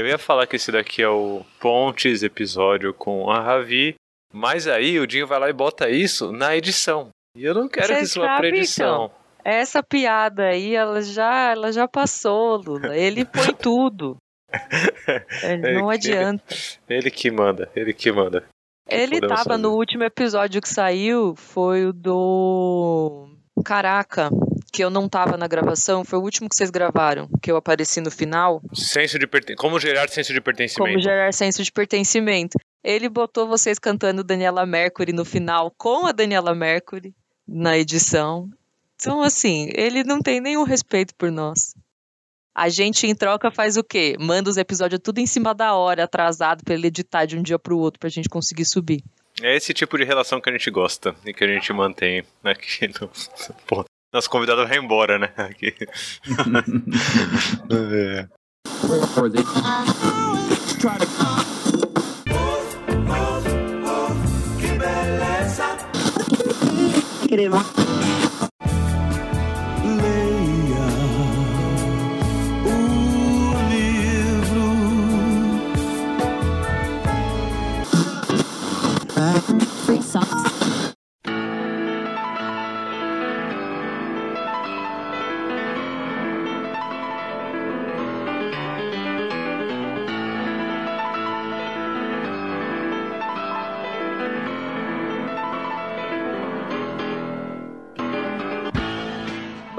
Eu ia falar que esse daqui é o Pontes episódio com a Ravi, mas aí o Dinho vai lá e bota isso na edição. E eu não quero Cê que isso vá pra edição. Essa piada aí, ela já, ela já passou, Lula. Ele põe tudo. É, não É, adianta. Ele que manda, ele que manda. Ele tava fazer? no último episódio que saiu, foi o do. Caraca, que eu não tava na gravação, foi o último que vocês gravaram, que eu apareci no final. Senso de perten... Como gerar senso de pertencimento. Como gerar senso de pertencimento. Ele botou vocês cantando Daniela Mercury no final com a Daniela Mercury na edição. Então, assim, ele não tem nenhum respeito por nós. A gente, em troca, faz o quê? Manda os episódios tudo em cima da hora, atrasado, pra ele editar de um dia pro outro, pra gente conseguir subir. É esse tipo de relação que a gente gosta e que a gente mantém aqui no. Nosso convidado vai embora, né? Aqui. É. Leia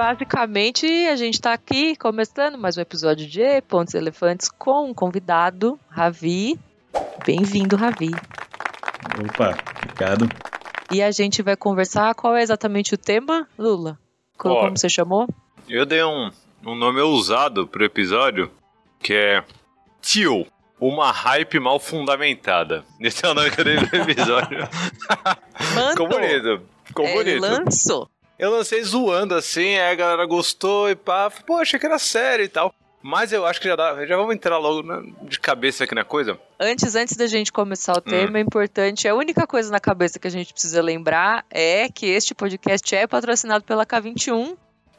Basicamente, a gente tá aqui começando mais um episódio de Pontos Elefantes com um convidado, Ravi. Bem-vindo, Ravi. Opa, obrigado. E a gente vai conversar qual é exatamente o tema, Lula? Ó. Como você chamou? Eu dei um, um nome ousado pro episódio, que é Tio, uma hype mal fundamentada. Esse é o nome que eu dei pro episódio. Mano, Ficou bonito. Ficou ele bonito. lançou. Eu lancei zoando assim, aí a galera gostou e pá. Pô, achei que era sério e tal. Mas eu acho que já dá. Já vamos entrar logo na- de cabeça aqui na coisa. Antes, antes da gente começar Hum. o tema, é importante, a única coisa na cabeça que a gente precisa lembrar é que este podcast é patrocinado pela K21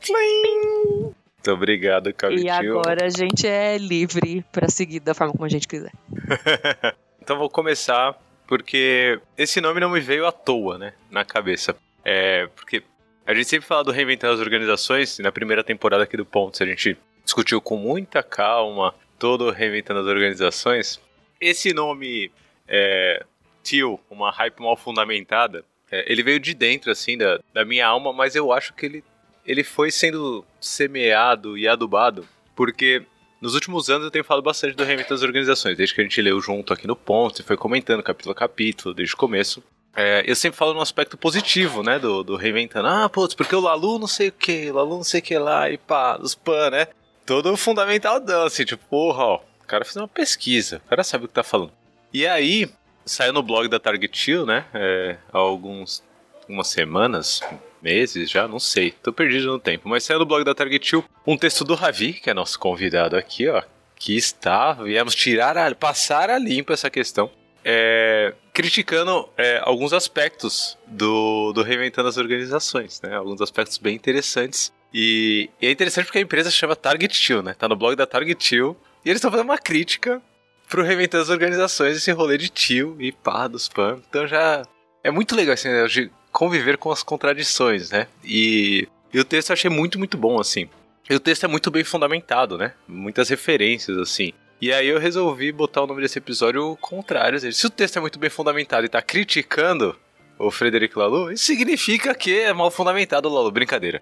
Muito obrigado, e Cavitinho. agora a gente é livre pra seguir da forma como a gente quiser. Então vou começar porque esse nome não me veio à toa, né, na cabeça. É, porque a gente sempre fala do reinventar as organizações, e na primeira temporada aqui do Pontos a gente discutiu com muita calma todo o reinventando as organizações. Esse nome, é, Tio, uma hype mal fundamentada, é, ele veio de dentro, assim, da, da minha alma, mas eu acho que ele, ele foi sendo semeado e adubado, porque nos últimos anos eu tenho falado bastante do reinvento das organizações, desde que a gente leu junto aqui no ponto e foi comentando capítulo a capítulo, desde o começo. É, eu sempre falo no aspecto positivo, né, do, do reinventando. Ah, putz, porque o Lalu não sei o que, o Lalu não sei o que lá, e pá, os pan, né? Todo fundamental assim, tipo, porra, ó, o cara fez uma pesquisa, o cara sabe o que tá falando. E aí, saiu no blog da Target Hill, né, é, há alguns, algumas semanas, meses já, não sei, tô perdido no tempo, mas saiu no blog da Target Hill um texto do Ravi, que é nosso convidado aqui, ó, que está, viemos tirar, a, passar a limpo essa questão, é, criticando é, alguns aspectos do, do Reinventando as Organizações, né, alguns aspectos bem interessantes, e, e é interessante porque a empresa chama Target Hill, né, tá no blog da Target Hill, e eles estão fazendo uma crítica pro Reinventando as Organizações, esse rolê de tio e pá dos pan, então já é muito legal assim, né, de conviver com as contradições, né? E, e o texto eu achei muito, muito bom, assim. E o texto é muito bem fundamentado, né? Muitas referências, assim. E aí eu resolvi botar o nome desse episódio contrário. Se o texto é muito bem fundamentado e tá criticando o Frederico Lalo, isso significa que é mal fundamentado o Lalo. Brincadeira.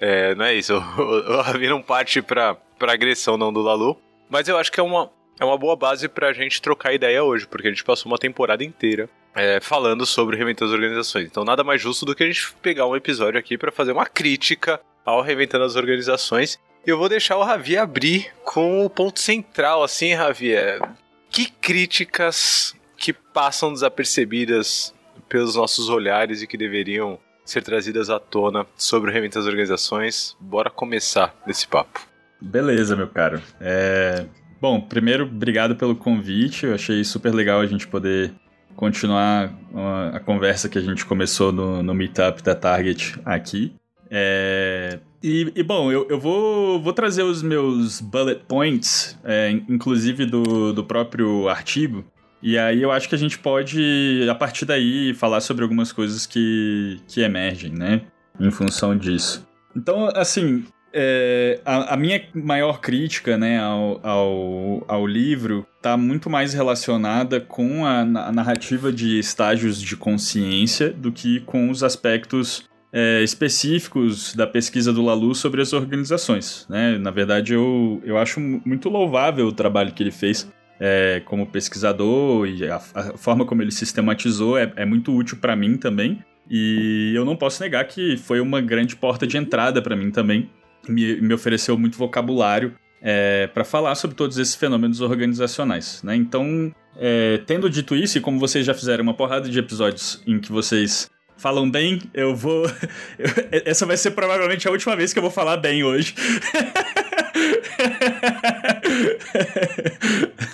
É, não é isso. O, Ravi não parte pra, pra agressão não do Lalu. Mas eu acho que é uma, é uma boa base pra gente trocar ideia hoje, porque a gente passou uma temporada inteira é, falando sobre reinventando as organizações. Então nada mais justo do que a gente pegar um episódio aqui pra fazer uma crítica ao reinventando as organizações. Eu vou deixar o Ravi abrir com o ponto central, assim, Ravi. é, que críticas que passam desapercebidas pelos nossos olhares e que deveriam ser trazidas à tona sobre o reinventando as organizações? Bora começar esse papo. Beleza, meu caro. É, Bom, primeiro, obrigado pelo convite. Eu achei super legal a gente poder continuar a, a conversa que a gente começou no, no meetup da Target aqui. É, E, e, bom, eu, eu vou, vou trazer os meus bullet points, é, inclusive do, do próprio artigo. E aí eu acho que a gente pode, a partir daí, falar sobre algumas coisas que, que emergem, né? Em função disso. Então, assim, é, a, a, minha maior crítica né, ao, ao, ao livro está muito mais relacionada com a, a, narrativa de estágios de consciência do que com os aspectos é, específicos da pesquisa do Lalu sobre as organizações. Né? Na verdade, eu, eu acho muito louvável o trabalho que ele fez é, como pesquisador e a, a, forma como ele sistematizou é, é muito útil para mim também. E eu não posso negar que foi uma grande porta de entrada para mim também me, me ofereceu muito vocabulário é, para falar sobre todos esses fenômenos organizacionais. Né? Então, é, tendo dito isso, e como vocês já fizeram uma porrada de episódios em que vocês falam bem, eu vou. Essa vai ser provavelmente a última vez que eu vou falar bem hoje.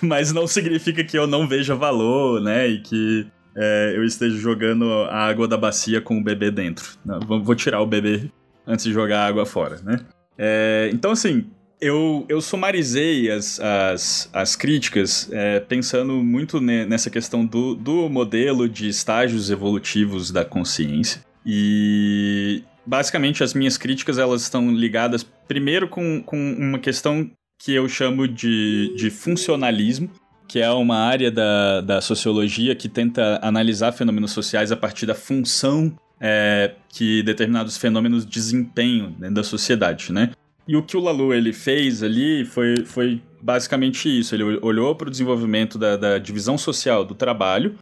Mas não significa que eu não veja valor, né? E que é, eu esteja jogando a água da bacia com o bebê dentro. Não, vou tirar o bebê antes de jogar a água fora, né? É, então, assim, eu, eu sumarizei as, as, as críticas é, pensando muito ne, nessa questão do, do modelo de estágios evolutivos da consciência. E basicamente as minhas críticas elas estão ligadas primeiro com, com uma questão que eu chamo de, de funcionalismo, que é uma área da, da sociologia que tenta analisar fenômenos sociais a partir da função é, que determinados fenômenos desempenham dentro da sociedade, né? E o que o Lalu ele fez ali foi, foi basicamente isso. Ele olhou para o desenvolvimento da, da, divisão social do trabalho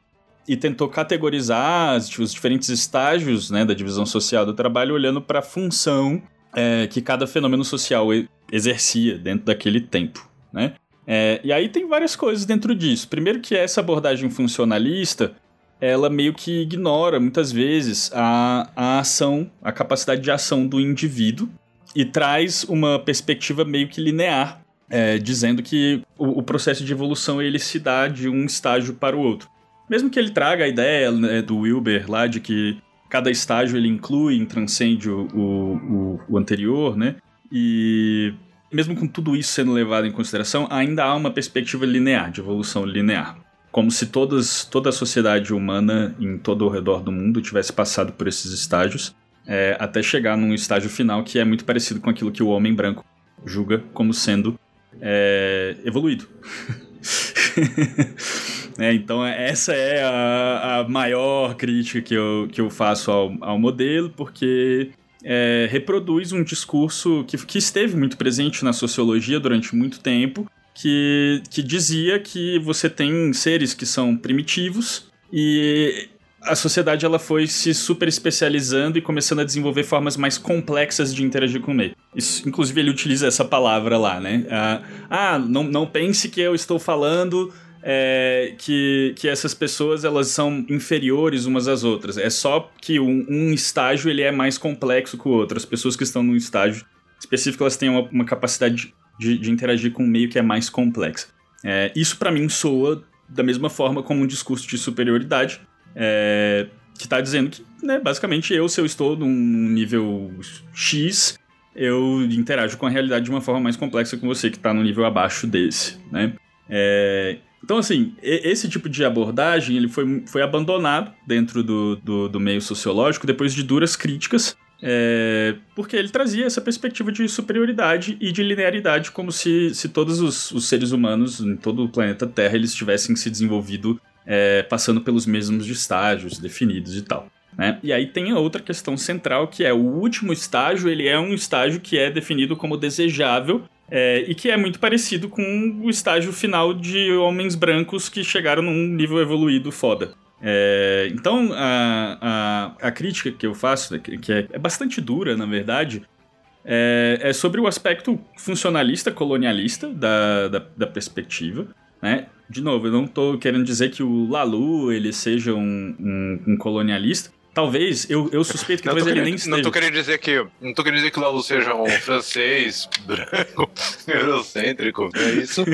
e tentou categorizar os diferentes estágios né, da divisão social do trabalho, olhando para a função é, que cada fenômeno social exercia dentro daquele tempo. Né? É, e aí tem várias coisas dentro disso. Primeiro que essa abordagem funcionalista ela meio que ignora muitas vezes a, a ação, a capacidade de ação do indivíduo e traz uma perspectiva meio que linear, é, dizendo que o, o, processo de evolução ele se dá de um estágio para o outro. Mesmo que ele traga a ideia né, do Wilber lá de que cada estágio ele inclui e transcende o, o, o anterior, né? E mesmo com tudo isso sendo levado em consideração, ainda há uma perspectiva linear, de evolução linear como se todas, toda a sociedade humana em todo o redor do mundo tivesse passado por esses estágios, é, até chegar num estágio final que é muito parecido com aquilo que o homem branco julga como sendo é, evoluído. é, então, essa é a, a, maior crítica que eu, que eu faço ao, ao modelo, porque é, reproduz um discurso que, que esteve muito presente na sociologia durante muito tempo que, que dizia que você tem seres que são primitivos e a sociedade ela foi se super especializando e começando a desenvolver formas mais complexas de interagir com o meio. Isso, inclusive ele utiliza essa palavra lá, né? Ah, ah não, não pense que eu estou falando é, que, que essas pessoas elas são inferiores umas às outras. É só que um, um, estágio ele é mais complexo que o outro. As pessoas que estão num estágio específico elas têm uma, uma capacidade de, de interagir com um meio que é mais complexo. É, isso para mim soa da mesma forma como um discurso de superioridade, é, que está dizendo que, né, basicamente, eu, se eu estou num nível X, eu interajo com a realidade de uma forma mais complexa que você que está no nível abaixo desse, né? É, então, assim, esse tipo de abordagem ele foi, foi abandonado dentro do, do, do meio sociológico depois de duras críticas é, porque ele trazia essa perspectiva de superioridade e de linearidade, como se, se todos os, os seres humanos em todo o planeta Terra eles tivessem se desenvolvido é, passando pelos mesmos estágios definidos e tal. Né? E aí tem a outra questão central, que é o último estágio, ele é um estágio que é definido como desejável é, e que é muito parecido com o estágio final de homens brancos que chegaram num nível evoluído foda. É, então, a, a, a, crítica que eu faço, né, que é, é bastante dura, na verdade, é, é, sobre o aspecto funcionalista, colonialista da, da, da perspectiva. Né? De novo, eu não estou querendo dizer que o Lalu ele seja um, um, um colonialista. Talvez, eu, eu suspeito que talvez ele nem esteja. Não tô querendo dizer que. Não tô querendo dizer que o Lalu seja um francês branco, eurocêntrico, é isso?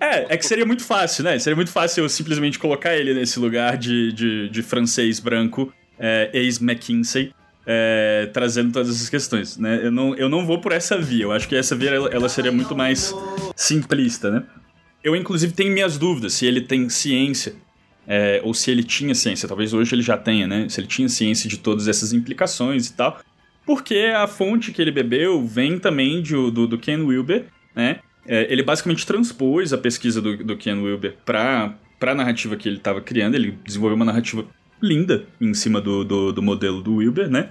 É, é que seria muito fácil, né? Seria muito fácil eu simplesmente colocar ele nesse lugar de, de, de francês branco, é, ex-McKinsey. é, trazendo todas essas questões, né? Eu não, eu não vou por essa via. Eu acho que essa via ela, ela seria muito mais simplista, né? Eu, inclusive, tenho minhas dúvidas se ele tem ciência é, ou se ele tinha ciência. Talvez hoje ele já tenha, né? Se ele tinha ciência de todas essas implicações e tal. Porque a fonte que ele bebeu vem também de, do, do Ken Wilber, né? É, ele basicamente transpôs a pesquisa do, do Ken Wilber para a narrativa que ele estava criando. Ele desenvolveu uma narrativa linda em cima do, do, do, modelo do Wilber, né?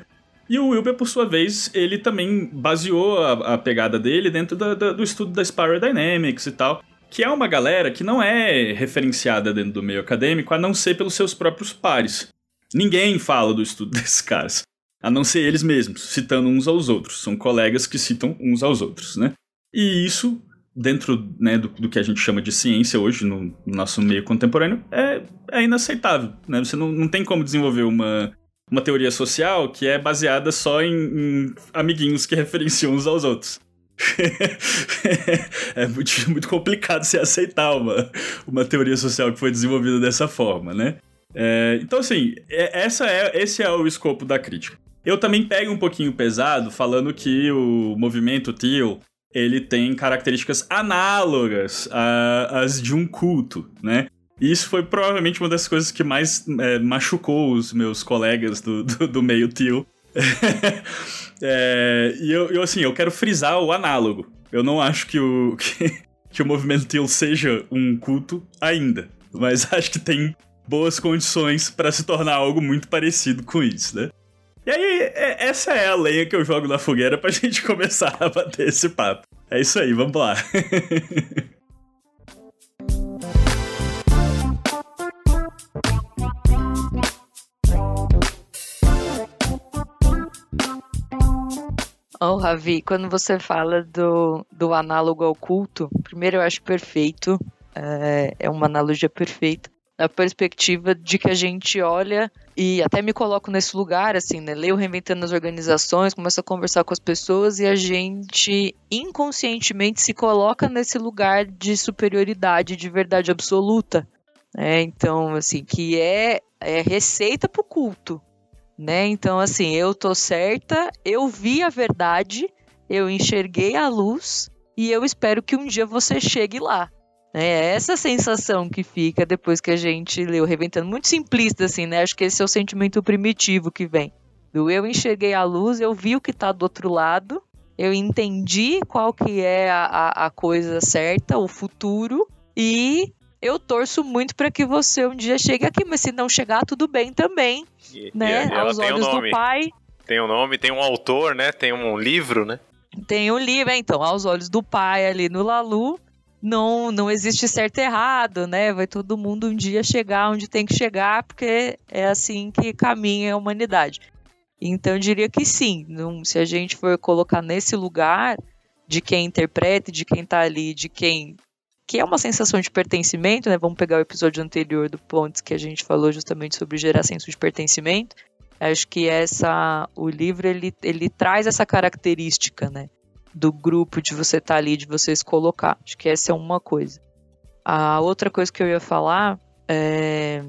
E o Wilber, por sua vez, ele também baseou a, a pegada dele dentro da, da, do estudo da Spiral Dynamics e tal, que é uma galera que não é referenciada dentro do meio acadêmico, a não ser pelos seus próprios pares. Ninguém fala do estudo desses caras, a não ser eles mesmos, citando uns aos outros. São colegas que citam uns aos outros, né? E isso dentro né, do, do, que a gente chama de ciência hoje, no, no nosso meio contemporâneo, é, é inaceitável. Né? Você não, não tem como desenvolver uma, uma teoria social que é baseada só em, em amiguinhos que referenciam uns aos outros. é muito, muito complicado se aceitar uma, uma teoria social que foi desenvolvida dessa forma, né? É, então, assim, é, essa é, esse é o escopo da crítica. Eu também pego um pouquinho pesado falando que o movimento Teal ele tem características análogas às de um culto, né? E isso foi provavelmente uma das coisas que mais é, machucou os meus colegas do, do, do meio tio. é, e eu, eu, assim, eu quero frisar o análogo. Eu não acho que o, que, que o movimento Teal seja um culto ainda, mas acho que tem boas condições para se tornar algo muito parecido com isso, né? E aí, é, essa é a lenha que eu jogo na fogueira pra gente começar a bater esse papo. É isso aí, vamos lá. Oh, Ravi, quando você fala do, do análogo ao culto, primeiro eu acho perfeito, é, é uma analogia perfeita na perspectiva de que a gente olha e até me coloco nesse lugar, assim, né? Leio Reinventando as Organizações, começo a conversar com as pessoas e a gente inconscientemente se coloca nesse lugar de superioridade, de verdade absoluta. Né? Então, assim, que é, é receita pro culto. Né? Então, assim, eu tô certa, eu vi a verdade, eu enxerguei a luz e eu espero que um dia você chegue lá. É essa sensação que fica depois que a gente leu Reventando. Muito simplista, assim, né? Acho que esse é o sentimento primitivo que vem. Do eu enxerguei a luz, eu vi o que está do outro lado, eu entendi qual que é a, a, a coisa certa, o futuro, e eu torço muito para que você um dia chegue aqui, mas se não chegar, tudo bem também, e, né? E Aos olhos um do pai. Tem um nome, tem um autor, né? Tem um livro, né? Tem um livro, é, então, aos olhos do pai ali no Lalu, não, não existe certo e errado, né? Vai todo mundo um dia chegar onde tem que chegar, porque é assim que caminha a humanidade. Então eu diria que sim. Não, se a gente for colocar nesse lugar de quem interpreta, de quem tá ali, de quem. Que é uma sensação de pertencimento, né? Vamos pegar o episódio anterior do Pontes que a gente falou justamente sobre gerar senso de pertencimento. Acho que essa o livro ele, ele traz essa característica, né? do grupo, de você estar tá ali, de você se colocar. Acho que essa é uma coisa. A outra coisa que eu ia falar é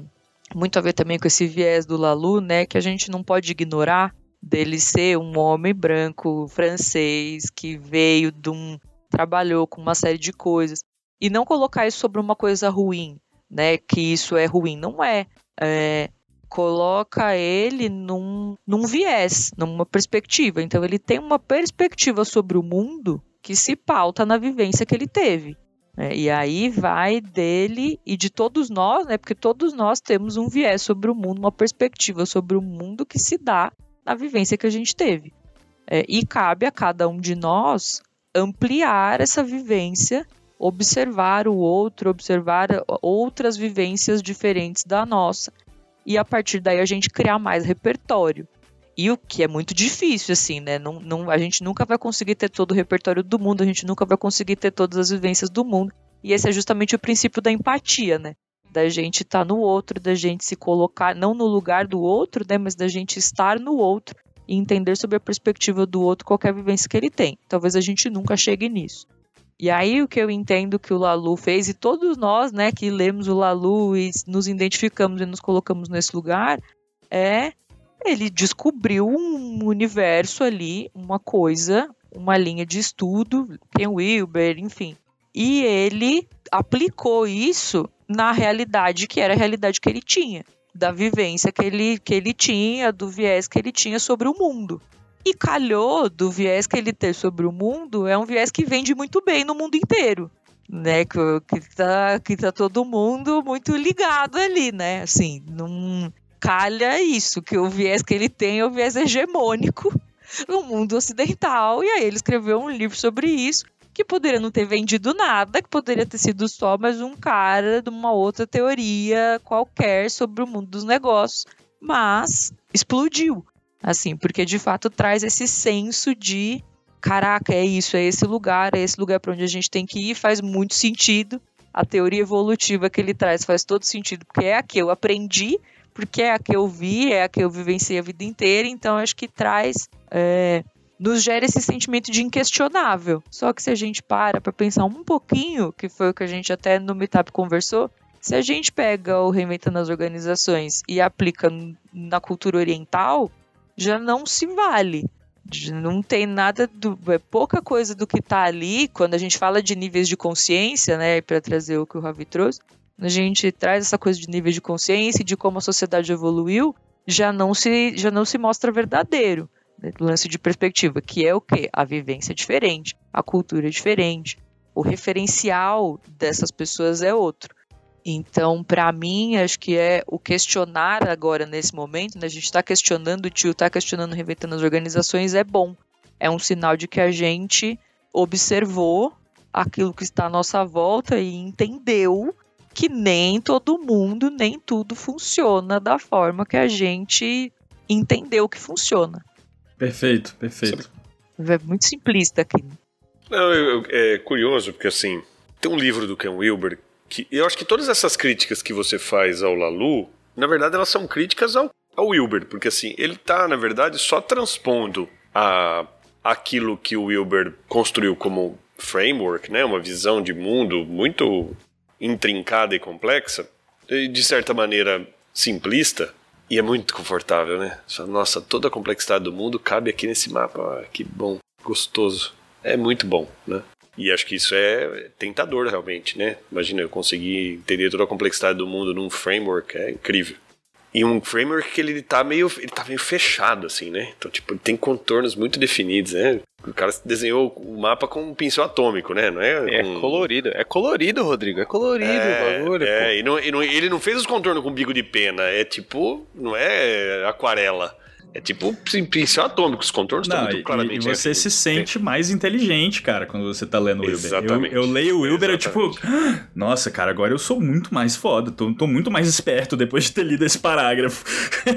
muito a ver também com esse viés do Lalu, né, que a gente não pode ignorar dele ser um homem branco francês que veio de um trabalhou com uma série de coisas e não colocar isso sobre uma coisa ruim, né, que isso é ruim, não é. é coloca ele num, num viés, numa perspectiva. Então ele tem uma perspectiva sobre o mundo que se pauta na vivência que ele teve. Né? E aí vai dele e de todos nós, né? Porque todos nós temos um viés sobre o mundo, uma perspectiva sobre o mundo que se dá na vivência que a gente teve. É, e cabe a cada um de nós ampliar essa vivência, observar o outro, observar outras vivências diferentes da nossa e a partir daí a gente criar mais repertório. E o que é muito difícil, assim, né? Não, não, a gente nunca vai conseguir ter todo o repertório do mundo, a gente nunca vai conseguir ter todas as vivências do mundo. E esse é justamente o princípio da empatia, né? Da gente estar tá no outro, da gente se colocar, não no lugar do outro, né? Mas da gente estar no outro e entender sobre a perspectiva do outro qualquer vivência que ele tem. Talvez a gente nunca chegue nisso. E aí o que eu entendo que o Lalu fez, e todos nós, né, que lemos o Lalu e nos identificamos e nos colocamos nesse lugar, é ele descobriu um universo ali, uma coisa, uma linha de estudo, Ken Wilber, enfim. E ele aplicou isso na realidade que era a realidade que ele tinha, da vivência que ele, que ele tinha, do viés que ele tinha sobre o mundo. E calhou do viés que ele tem sobre o mundo, é um viés que vende muito bem no mundo inteiro. Né, que, que, tá, que tá todo mundo muito ligado ali, né? Assim, não calha isso, que o viés que ele tem é o viés hegemônico no mundo ocidental. E aí ele escreveu um livro sobre isso que poderia não ter vendido nada, que poderia ter sido só mais um cara de uma outra teoria qualquer sobre o mundo dos negócios, mas explodiu. Assim, porque de fato traz esse senso de caraca, é isso, é esse lugar, é esse lugar para onde a gente tem que ir, faz muito sentido. A teoria evolutiva que ele traz faz todo sentido, porque é a que eu aprendi, porque é a que eu vi, é a que eu vivenciei a vida inteira, então acho que traz é, nos gera esse sentimento de inquestionável. Só que se a gente para para pensar um pouquinho, que foi o que a gente até no Meetup conversou, se a gente pega o Reinventando as Organizações e aplica na cultura oriental, já não se vale. Não tem nada do. É pouca coisa do que está ali, quando a gente fala de níveis de consciência, né? Para trazer o que o Ravi trouxe, a gente traz essa coisa de níveis de consciência e de como a sociedade evoluiu, já não se, já não se mostra verdadeiro lance de perspectiva, que é o que? A vivência é diferente, a cultura é diferente, o referencial dessas pessoas é outro. Então, para mim, acho que é o questionar agora nesse momento, né? a gente está questionando o tio, está questionando, reinventando as organizações, é bom. É um sinal de que a gente observou aquilo que está à nossa volta e entendeu que nem todo mundo, nem tudo funciona da forma que a gente entendeu que funciona. Perfeito, perfeito. É muito simplista aqui. Não, eu, eu, é curioso, porque assim, tem um livro do Ken Wilber que eu acho que todas essas críticas que você faz ao Lalu, na verdade elas são críticas ao, ao Wilber, porque assim, ele tá, na verdade, só transpondo a, aquilo que o Wilber construiu como framework, né, uma visão de mundo muito intrincada e complexa, e de certa maneira simplista, e é muito confortável, né? Nossa, toda a complexidade do mundo cabe aqui nesse mapa. Ah, que bom, gostoso. É muito bom, né? E acho que isso é tentador realmente, né? Imagina eu conseguir entender toda a complexidade do mundo num framework, é incrível. E um framework que ele tá meio, ele tá meio fechado, assim, né? Então, tipo, ele tem contornos muito definidos, né? O cara desenhou o mapa com um pincel atômico, né? Não é, é com... colorido. É colorido, Rodrigo. É colorido é, o bagulho. É, e, não, e não, ele não fez os contornos com bico de pena. É tipo, não é aquarela. É tipo pincel atômico, os contornos estão muito claramente. E você se sente mais inteligente, cara, quando você tá lendo o Wilber. Exatamente. Eu, eu leio o Wilber, eu tipo, ah, nossa, cara, agora eu sou muito mais foda, tô, tô muito mais esperto depois de ter lido esse parágrafo.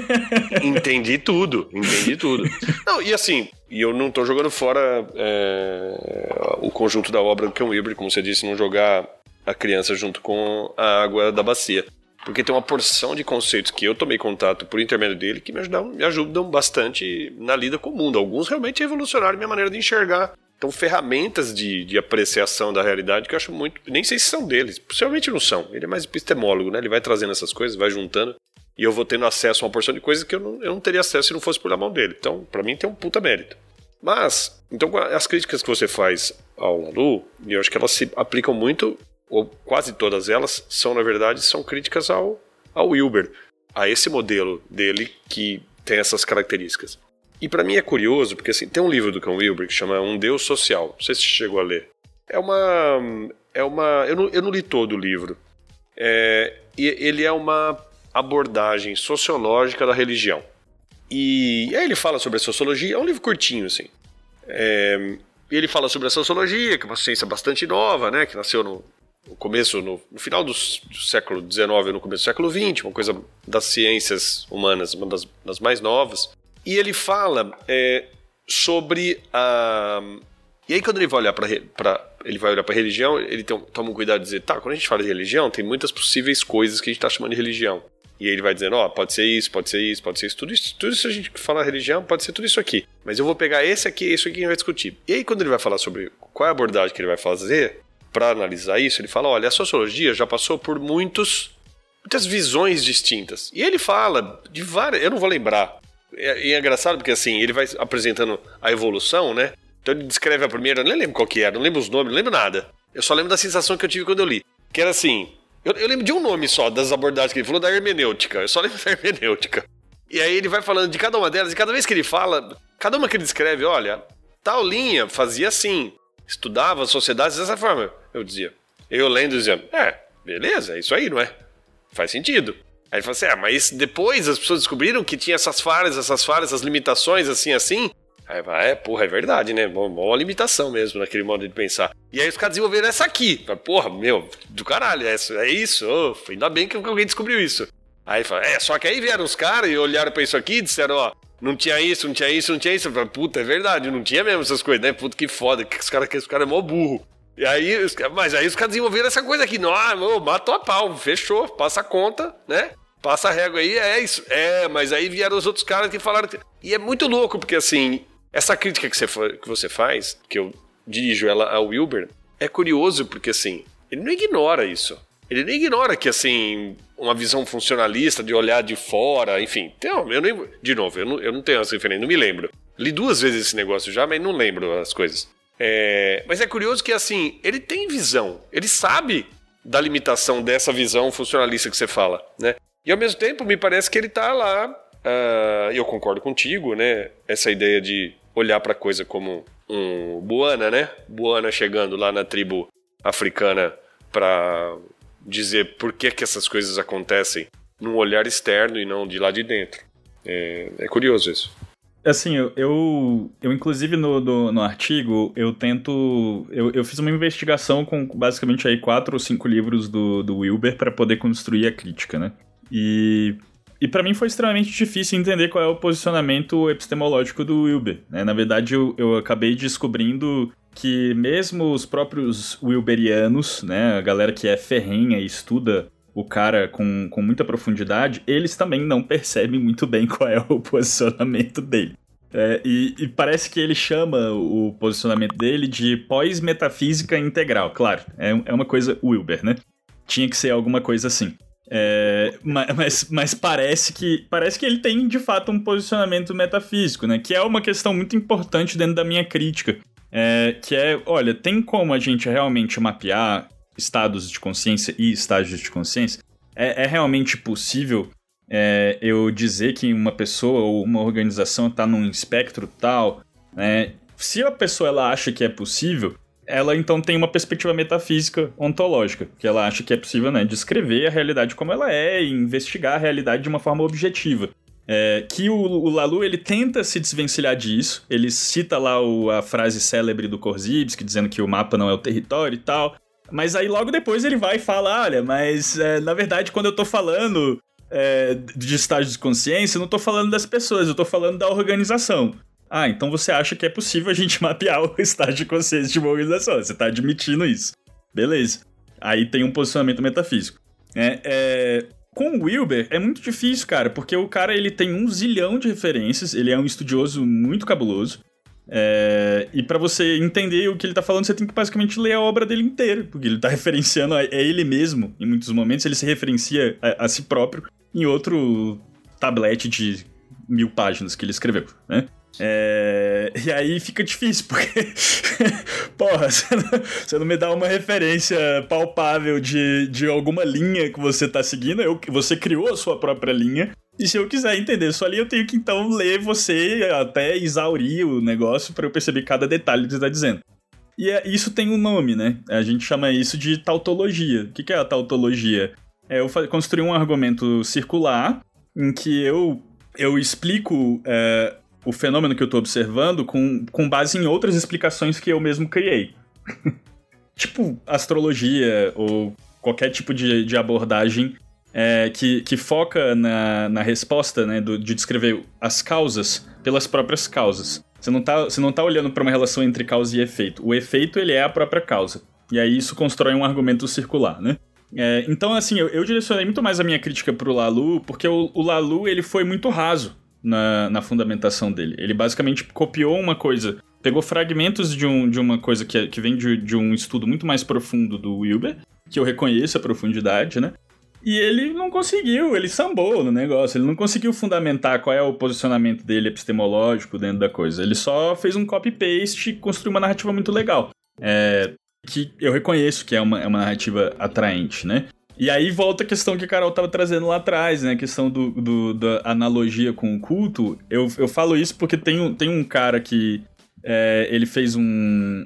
entendi tudo, entendi tudo. Não, e assim, e eu não tô jogando fora é, o conjunto da obra do Ken Wilber, como você disse, não jogar a criança junto com a água da bacia porque tem uma porção de conceitos que eu tomei contato por intermédio dele que me ajudam, me ajudam bastante na lida com o mundo. Alguns realmente revolucionaram minha maneira de enxergar. Então, ferramentas de, de apreciação da realidade que eu acho muito. Nem sei se são deles, possivelmente não são. Ele é mais epistemólogo, né? Ele vai trazendo essas coisas, vai juntando. E eu vou tendo acesso a uma porção de coisas que eu não, eu não teria acesso se não fosse por na mão dele. Então, para mim, tem um puta mérito. Mas, então, as críticas que você faz ao Lalu, eu acho que elas se aplicam muito ou quase todas elas, são, na verdade, são críticas ao, ao Wilber, a esse modelo dele que tem essas características. E para mim é curioso, porque assim, tem um livro do Ken Wilber que chama Um Deus Social, não sei se chegou a ler. É uma. É uma eu, não, eu não li todo o livro. É, e ele é uma abordagem sociológica da religião. E aí ele fala sobre a sociologia, é um livro curtinho, assim. É, ele fala sobre a sociologia, que é uma ciência bastante nova, né, que nasceu no, no começo, no, no final do, do século XIX no começo do século XX, uma coisa das ciências humanas, uma das, das mais novas. E ele fala é, sobre a. E aí, quando ele vai olhar para ele vai olhar para religião, ele tem, toma um cuidado de dizer, tá, quando a gente fala de religião, tem muitas possíveis coisas que a gente está chamando de religião. E aí ele vai dizendo, ó, oh, pode ser isso, pode ser isso, pode ser isso, tudo isso, tudo isso a gente fala religião, pode ser tudo isso aqui. Mas eu vou pegar esse aqui isso aqui a gente vai discutir. E aí, quando ele vai falar sobre qual é a abordagem que ele vai fazer, para analisar isso, ele fala: olha, a sociologia já passou por muitos, muitas visões distintas. E ele fala de várias, eu não vou lembrar é, e é engraçado porque assim, ele vai apresentando a evolução, né? Então ele descreve a primeira, eu nem lembro qual que era, não lembro os nomes, não lembro nada. Eu só lembro da sensação que eu tive quando eu li. Que era assim, eu, eu lembro de um nome só das abordagens que ele falou, da hermenêutica. Eu só lembro da hermenêutica. E aí ele vai falando de cada uma delas, e cada vez que ele fala, cada uma que ele descreve, olha, tal linha fazia assim, estudava sociedades dessa forma. Eu dizia, eu lendo dizia, é, beleza, é isso aí, não é? Faz sentido. Aí ele fala assim, é, mas depois as pessoas descobriram que tinha essas falhas, essas falhas, essas limitações, assim, assim. Aí fala, é, porra, é verdade, né? Uma limitação mesmo naquele modo de pensar. E aí os caras desenvolveram essa aqui. Porra, meu, do caralho, é isso, é isso. Oh, ainda bem que alguém descobriu isso. Aí fala, é, só que aí vieram os caras e olharam pra isso aqui e disseram, ó, não tinha isso, não tinha isso, não tinha isso. Eu falei, puta, é verdade, não tinha mesmo essas coisas, né? Puta, que foda, que os caras cara é mó burro. E aí, mas aí os caras desenvolveram essa coisa aqui, não, ah, matou a pau, fechou, passa a conta, né? Passa a régua aí, é isso. É, mas aí vieram os outros caras que falaram. Que... E é muito louco, porque assim, essa crítica que você, que você faz, que eu dirijo ela ao Wilber, é curioso, porque assim, ele não ignora isso. Ele não ignora que, assim, uma visão funcionalista de olhar de fora, enfim. Então, eu nem, de novo, eu não, eu não tenho essa referência, não me lembro. Li duas vezes esse negócio já, mas não lembro as coisas. É, mas é curioso que, assim, ele tem visão. Ele sabe da limitação dessa visão funcionalista que você fala, né? E ao mesmo tempo, me parece que ele tá lá, uh, e eu concordo contigo, né? Essa ideia de olhar para a coisa como um Buana, né? Buana chegando lá na tribo africana para dizer por que, que essas coisas acontecem num olhar externo e não de lá de dentro. É, é curioso isso. Assim, eu, eu, inclusive no, no, no, artigo, eu tento. Eu, eu fiz uma investigação com basicamente aí quatro ou cinco livros do, do Wilber para poder construir a crítica, né? E, e para mim foi extremamente difícil entender qual é o posicionamento epistemológico do Wilber. Né? Na verdade, eu, eu acabei descobrindo que mesmo os próprios Wilberianos, né, a galera que é ferrenha e estuda o cara com, com muita profundidade, eles também não percebem muito bem qual é o posicionamento dele. É, e, e, parece que ele chama o posicionamento dele de pós-metafísica integral. Claro, é, é uma coisa Wilber, né? Tinha que ser alguma coisa assim. É, mas, mas parece que parece que ele tem de fato um posicionamento metafísico, né? Que é uma questão muito importante dentro da minha crítica. É, que é, olha, tem como a gente realmente mapear estados de consciência e estágios de consciência? É, é realmente possível é, eu dizer que uma pessoa ou uma organização está num espectro tal? Né? Se a pessoa ela acha que é possível, ela então tem uma perspectiva metafísica ontológica, que ela acha que é possível né, descrever a realidade como ela é e investigar a realidade de uma forma objetiva. É, que o, o, Lalu ele tenta se desvencilhar disso, ele cita lá o, a frase célebre do Korzybski, dizendo que o mapa não é o território e tal, mas aí logo depois ele vai e fala, olha, mas é, na verdade quando eu tô falando é, de estágio de consciência, eu não tô falando das pessoas, eu tô falando da organização. Ah, então você acha que é possível a gente mapear o estágio de consciência de uma organização. Você está admitindo isso. Beleza. Aí tem um posicionamento metafísico. É, é, com o Wilber é muito difícil, cara, porque o cara ele tem um zilhão de referências, ele é um estudioso muito cabuloso. É, e para você entender o que ele tá falando, você tem que basicamente ler a obra dele inteira, porque ele tá referenciando a, é ele mesmo, em muitos momentos, ele se referencia a, a si próprio em outro tablete de mil páginas que ele escreveu, né? É... E aí fica difícil, porque. Porra, você não, você não, me dá uma referência palpável de, de alguma linha que você tá seguindo. Eu, você criou a sua própria linha. E se eu quiser entender sua linha, eu tenho que então ler você até exaurir o negócio para eu perceber cada detalhe que você tá dizendo. E é, isso tem um nome, né? A gente chama isso de tautologia. O que, que é a tautologia? É eu construir um argumento circular em que eu, eu explico é, o fenômeno que eu estou observando com, com base em outras explicações que eu mesmo criei. tipo astrologia ou qualquer tipo de, de abordagem é, que, que foca na, na resposta né, do, de descrever as causas pelas próprias causas. Você não está você não tá olhando para uma relação entre causa e efeito. O efeito ele é a própria causa. E aí isso constrói um argumento circular, né? É, então, assim, eu, eu, direcionei muito mais a minha crítica pro Lalu, porque o, o Lalu ele foi muito raso na, na fundamentação dele. Ele basicamente copiou uma coisa, pegou fragmentos de, um, de uma coisa que, é, que vem de, de um estudo muito mais profundo do Wilber, que eu reconheço a profundidade, né? E ele não conseguiu, ele sambou no negócio, ele não conseguiu fundamentar qual é o posicionamento dele epistemológico dentro da coisa. Ele só fez um copy-paste e construiu uma narrativa muito legal. É, que eu reconheço que é uma, é uma narrativa atraente, né? E aí volta a questão que a Carol estava trazendo lá atrás, né? A questão do, do, da analogia com o culto. Eu, eu falo isso porque tem um, tem um cara que é, ele fez um,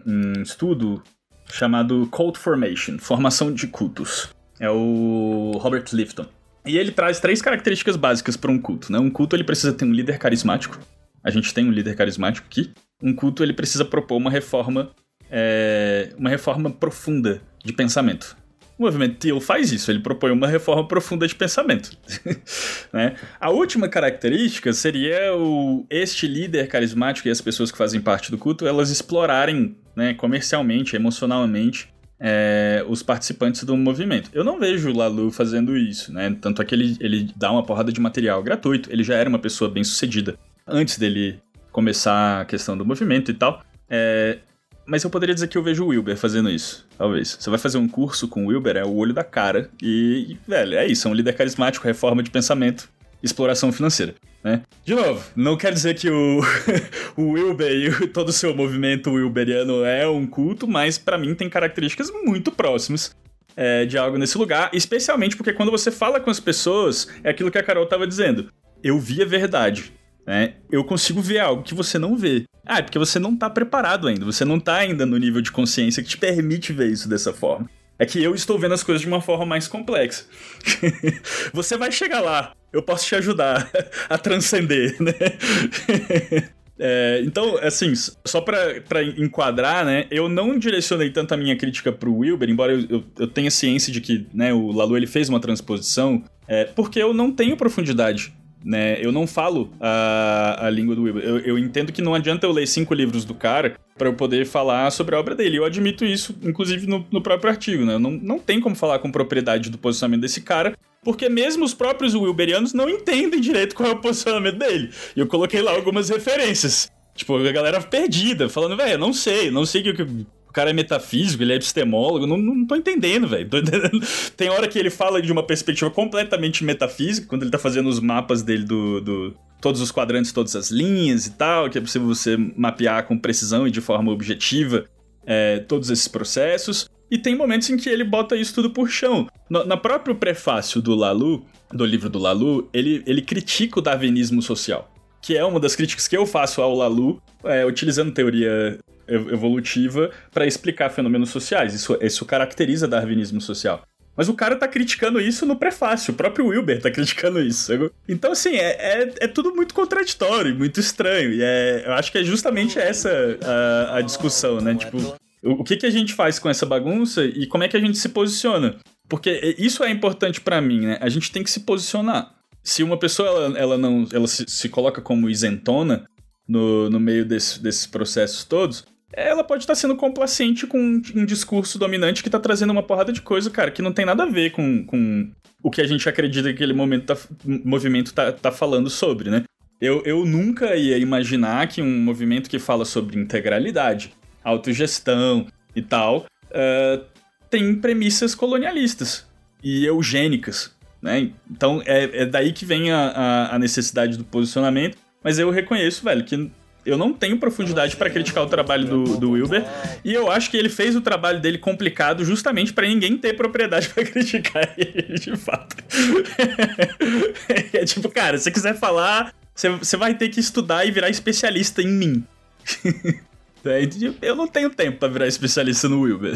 um estudo chamado Cult Formation, formação de cultos. É o Robert Lifton. E ele traz três características básicas para um culto, né? Um culto ele precisa ter um líder carismático. A gente tem um líder carismático aqui. Um culto ele precisa propor uma reforma, é, uma reforma profunda de pensamento. O movimento Teal faz isso, ele propõe uma reforma profunda de pensamento. né? A última característica seria o, este líder carismático e as pessoas que fazem parte do culto, elas explorarem né, comercialmente, emocionalmente, é, os participantes do movimento. Eu não vejo o Lalu fazendo isso, né? Tanto é que ele, ele dá uma porrada de material gratuito, ele já era uma pessoa bem sucedida antes dele começar a questão do movimento e tal. É, mas eu poderia dizer que eu vejo o Wilber fazendo isso, talvez. Você vai fazer um curso com o Wilber, é o olho da cara. E, velho, é isso. É um líder carismático, reforma de pensamento, exploração financeira. Né? De novo, não quer dizer que o, o Wilber e todo o seu movimento wilberiano é um culto, mas para mim tem características muito próximas é, de algo nesse lugar, especialmente porque quando você fala com as pessoas, é aquilo que a Carol estava dizendo. Eu vi a verdade. Né? Eu consigo ver algo que você não vê. Ah, é porque você não tá preparado ainda, você não tá ainda no nível de consciência que te permite ver isso dessa forma. É que eu estou vendo as coisas de uma forma mais complexa. você vai chegar lá, eu posso te ajudar a transcender, né? É, então, assim, só para enquadrar, né, eu não direcionei tanto a minha crítica pro Wilber, embora eu, eu, eu tenha ciência de que né, o Lalu ele fez uma transposição, é, porque eu não tenho profundidade né? Eu não falo a, a língua do Wilber. Eu, eu entendo que não adianta eu ler cinco livros do cara para eu poder falar sobre a obra dele. Eu admito isso, inclusive, no, no próprio artigo, né? Não, não tem como falar com propriedade do posicionamento desse cara, porque mesmo os próprios Wilberianos não entendem direito qual é o posicionamento dele. E eu coloquei lá algumas referências. Tipo, a galera perdida, falando, velho, não sei, não sei o que, o cara é metafísico, ele é epistemólogo, não, não tô entendendo, velho. Tem hora que ele fala de uma perspectiva completamente metafísica, quando ele tá fazendo os mapas dele do, do todos os quadrantes, todas as linhas e tal, que é possível você mapear com precisão e de forma objetiva é, todos esses processos. E tem momentos em que ele bota isso tudo por chão. No, na próprio prefácio do Lalu, do livro do Lalu, ele, ele critica o darwinismo social que é uma das críticas que eu faço ao Lalu, é, utilizando teoria evolutiva para explicar fenômenos sociais. Isso, isso caracteriza darwinismo social. Mas o cara tá criticando isso no prefácio, o próprio Wilber tá criticando isso. Então, assim, é, é, é tudo muito contraditório, muito estranho. E é, eu acho que é justamente essa a, a discussão, né? Tipo, o, o que, que a gente faz com essa bagunça e como é que a gente se posiciona? Porque isso é importante para mim, né? A gente tem que se posicionar. Se uma pessoa ela, ela não ela se, se coloca como isentona no, no meio desse, desses processos todos, ela pode estar sendo complacente com um discurso dominante que está trazendo uma porrada de coisa, cara, que não tem nada a ver com, com o que a gente acredita que aquele momento tá, movimento tá, tá falando sobre, né? Eu, eu nunca ia imaginar que um movimento que fala sobre integralidade, autogestão e tal, uh, tem premissas colonialistas e eugênicas, né? Então é, é daí que vem a, a, a necessidade do posicionamento, mas eu reconheço, velho, que eu não tenho profundidade para criticar o trabalho do, do Wilber. E eu acho que ele fez o trabalho dele complicado justamente para ninguém ter propriedade para criticar ele, de fato. é tipo, cara, se você quiser falar, você vai ter que estudar e virar especialista em mim. É, eu não tenho tempo para virar especialista no Wilber.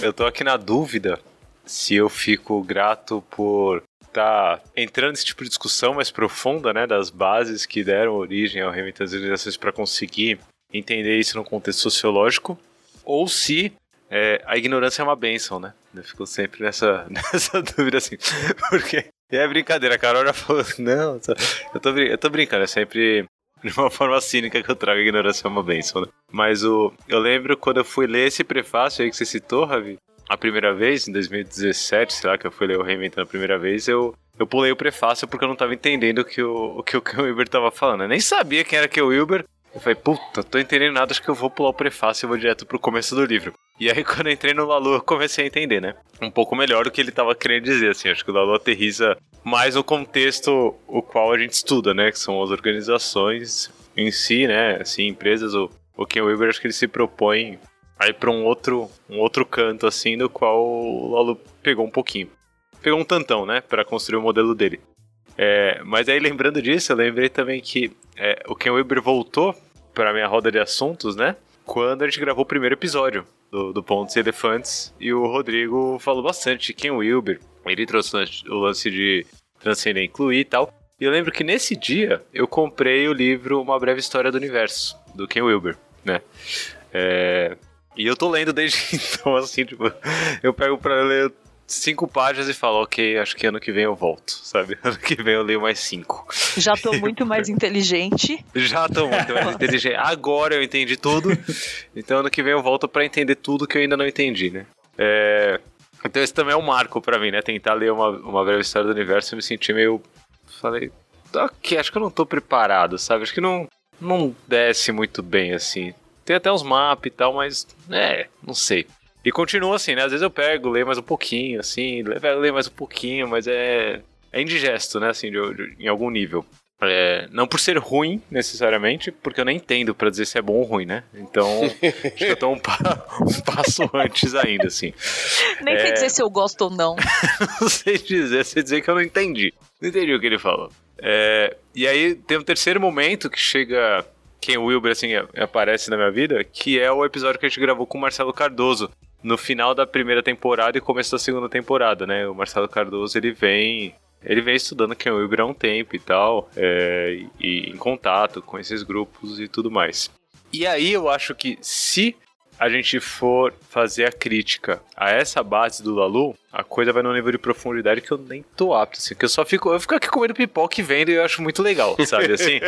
Eu tô aqui na dúvida se eu fico grato por tá entrando nesse tipo de discussão mais profunda, né, das bases que deram origem ao reinventar das organizações para conseguir entender isso no contexto sociológico, ou se é, a ignorância é uma benção, né? Eu fico sempre nessa, nessa dúvida assim, porque é brincadeira, a Carol já falou, não, eu tô, eu tô brincando, é sempre de uma forma cínica que eu trago a ignorância é uma benção, né? Mas o, eu lembro quando eu fui ler esse prefácio aí que você citou, Ravi, a primeira vez, em 2017, sei lá, que eu fui ler o Reinventando a primeira vez, eu, eu pulei o prefácio porque eu não tava entendendo o que o, o que o Wilber tava falando. Eu nem sabia quem era Ken Wilber. Eu falei, puta, tô entendendo nada, acho que eu vou pular o prefácio e vou direto pro começo do livro. E aí, quando eu entrei no Lalu, eu comecei a entender, né? Um pouco melhor o que ele tava querendo dizer, assim. Acho que o Lalu aterriza mais no contexto o qual a gente estuda, né? Que são as organizações em si, né? Assim, empresas. O, o Ken Wilber, acho que ele se propõe aí para um outro, um outro canto, assim, do qual o Lalu pegou um pouquinho. Pegou um tantão, né? Para construir o modelo dele. É, mas aí, lembrando disso, eu lembrei também que é, o Ken Wilber voltou para minha roda de assuntos, né? Quando a gente gravou o primeiro episódio do, do Pontos e Elefantes, e o Rodrigo falou bastante de Ken Wilber. Ele trouxe o lance de transcender incluir e tal. E eu lembro que nesse dia eu comprei o livro Uma Breve História do Universo, do Ken Wilber, né? É, e eu tô lendo desde então, assim, tipo, eu pego pra ler cinco páginas e falo, ok, acho que ano que vem eu volto, sabe? Ano que vem eu leio mais cinco. Já tô muito mais inteligente. Já tô muito mais inteligente. Agora eu entendi tudo, então ano que vem eu volto para entender tudo que eu ainda não entendi, né? É... Então esse também é um marco para mim, né? Tentar ler uma, uma breve história do universo e me sentir meio... Falei, ok, acho que eu não tô preparado, sabe? Acho que não, não desce muito bem, assim. Tem até uns mapas e tal, mas, é, não sei. E continua assim, né? Às vezes eu pego, leio mais um pouquinho, assim, leio mais um pouquinho, mas é, é indigesto, né? Assim, de, de, em algum nível. É, não por ser ruim, necessariamente, porque eu nem entendo para dizer se é bom ou ruim, né? Então, acho que eu tô um, pa um passo antes ainda, assim. Nem é... sei dizer se eu gosto ou não. não sei dizer, sei dizer que eu não entendi. Não entendi o que ele falou. É, e aí tem um terceiro momento que chega quem o Wilber assim aparece na minha vida, que é o episódio que a gente gravou com o Marcelo Cardoso no final da primeira temporada e começo da segunda temporada, né? O Marcelo Cardoso ele vem ele vem estudando Ken Wilber há um tempo e tal, é, e em contato com esses grupos e tudo mais. E aí eu acho que se a gente for fazer a crítica a essa base do Lalu, a coisa vai num nível de profundidade que eu nem tô apto, assim, que eu só fico, eu fico aqui comendo pipoca e vendo e eu acho muito legal, sabe, assim.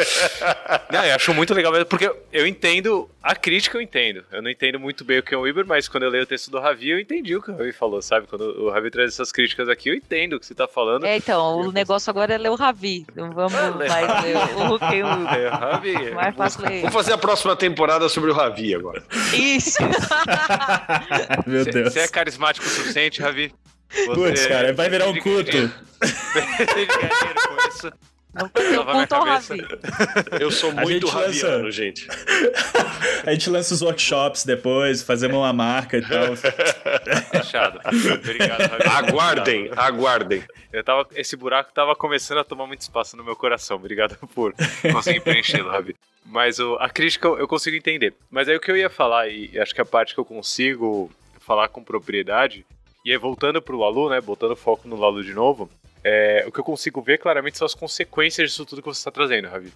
não, eu acho muito legal, porque eu entendo, a crítica eu entendo, eu não entendo muito bem o que é o Uber, mas quando eu leio o texto do Ravi, eu entendi o que o Ravi falou, sabe, quando o Ravi traz essas críticas aqui, eu entendo o que você tá falando. É, então, o negócio agora é ler o Ravi, não vamos ah, mais ler o que o Uber. É, o Ravi. Mais fácil ler. Vamos fazer a próxima temporada sobre o Ravi agora. Isso. Meu Deus. Você é carismático o suficiente, Ravi? Putz, cara, vai virar um culto. Não culto ao Ravi. Eu sou muito raviano, lança... gente. A gente lança os workshops depois, fazemos uma marca e tal. Fechado. Obrigado, Ravi. Aguardem, aguardem. Eu tava, esse buraco tava começando a tomar muito espaço no meu coração. Obrigado por conseguir preenchê-lo, Ravi. Mas o, a crítica eu consigo entender. Mas aí o que eu ia falar, e acho que a parte que eu consigo falar com propriedade, e aí, voltando pro Lalu, né? Botando foco no Lalu de novo, é, o que eu consigo ver claramente são as consequências disso tudo que você está trazendo, Ravi.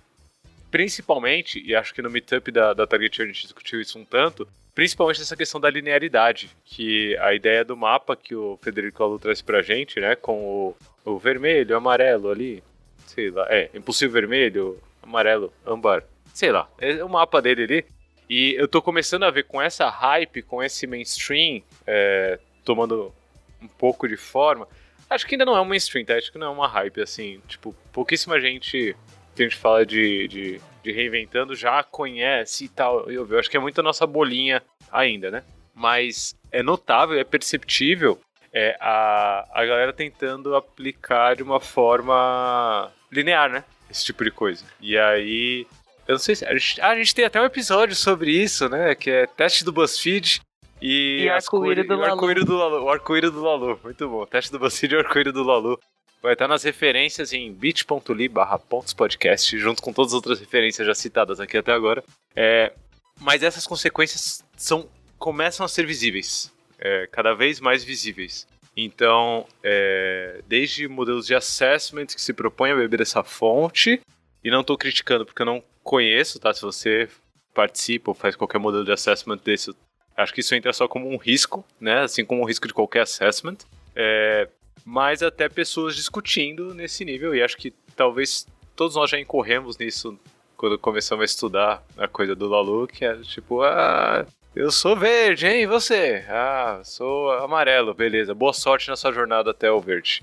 Principalmente, e acho que no meetup da, da Target a gente discutiu isso um tanto, principalmente essa questão da linearidade, que a ideia do mapa que o Federico Lalu traz pra gente, né? Com o, o vermelho, amarelo ali, sei lá, é, impulsivo vermelho, amarelo, âmbar, sei lá, é o mapa dele ali. E eu tô começando a ver com essa hype, com esse mainstream, é, tomando um pouco de forma. Acho que ainda não é um mainstream, tá? Acho que não é uma hype, assim. Tipo, pouquíssima gente que a gente fala de, de, de reinventando já conhece e tal. Eu, eu acho que é muito a nossa bolinha ainda, né? Mas é notável, é perceptível é, a, a galera tentando aplicar de uma forma linear, né? Esse tipo de coisa. E aí. Eu não sei se. A gente, a gente tem até um episódio sobre isso, né? Que é teste do BuzzFeed. E, e arco-íris do, arco do Lalu. O arco-íris do Lalu, muito bom. Teste do BuzzFeed e o arco-íris do Lalu. Vai estar nas referências em bit.ly barra podcast, junto com todas as outras referências já citadas aqui até agora. É, mas essas consequências são, começam a ser visíveis, é, cada vez mais visíveis. Então, é, desde modelos de assessment que se propõem a beber dessa fonte, e não estou criticando porque eu não conheço, tá? Se você participa ou faz qualquer modelo de assessment desse, Acho que isso entra só como um risco, né? Assim como um risco de qualquer assessment. É, mas até pessoas discutindo nesse nível. E acho que talvez todos nós já incorremos nisso quando começamos a estudar a coisa do Lalu, que é tipo, ah, Eu sou verde, hein? E você? Ah, sou amarelo, beleza. Boa sorte na sua jornada até o verde.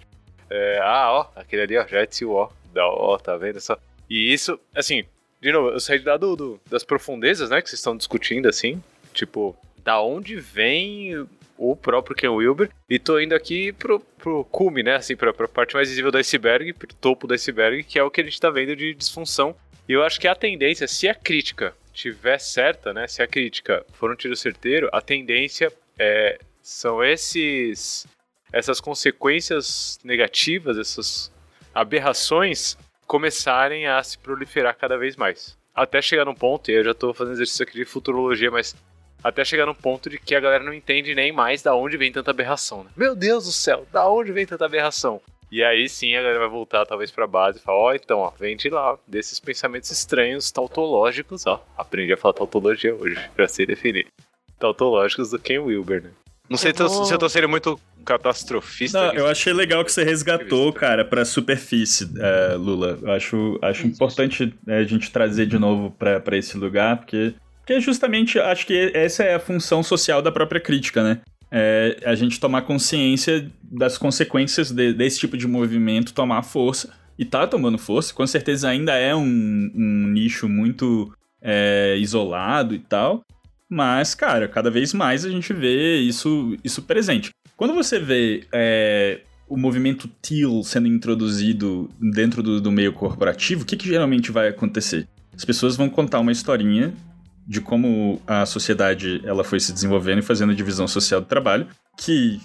É, ah, ó, aquele ali, ó, já é ó. Da, ó, tá vendo só? E isso, assim, de novo, eu saí do, do, das profundezas, né, que vocês estão discutindo, assim. Tipo, da onde vem o próprio Ken Wilber. E tô indo aqui pro, pro cume, né, assim, pra, pra parte mais visível do iceberg, pro topo do iceberg, que é o que a gente tá vendo de disfunção. E eu acho que a tendência, se a crítica tiver certa, né, se a crítica for um tiro certeiro, a tendência é, são esses essas consequências negativas, essas aberrações começarem a se proliferar cada vez mais. Até chegar num ponto, e eu já tô fazendo exercício aqui de futurologia, mas até chegar num ponto de que a galera não entende nem mais da onde vem tanta aberração, né? Meu Deus do céu, da onde vem tanta aberração? E aí sim a galera vai voltar talvez pra base e falar, ó, oh, então, ó, vem de lá, desses pensamentos estranhos tautológicos, ó. Aprendi a falar tautologia hoje, pra se definir. Tautológicos do Ken Wilber, né? Não sei eu vou... se eu tô sendo muito catastrofista. Não, eu achei legal que você resgatou, cara, pra superfície, uh, Lula. Eu acho, acho importante né, a gente trazer de novo pra, pra esse lugar, porque, porque justamente acho que essa é a função social da própria crítica, né? É a gente tomar consciência das consequências de, desse tipo de movimento tomar força. E tá tomando força, com certeza ainda é um, um nicho muito é, isolado e tal. Mas, cara, cada vez mais a gente vê isso, isso presente. Quando você vê é, o movimento teal sendo introduzido dentro do, do meio corporativo, o que, que geralmente vai acontecer? As pessoas vão contar uma historinha de como a sociedade ela foi se desenvolvendo e fazendo a divisão social do trabalho, que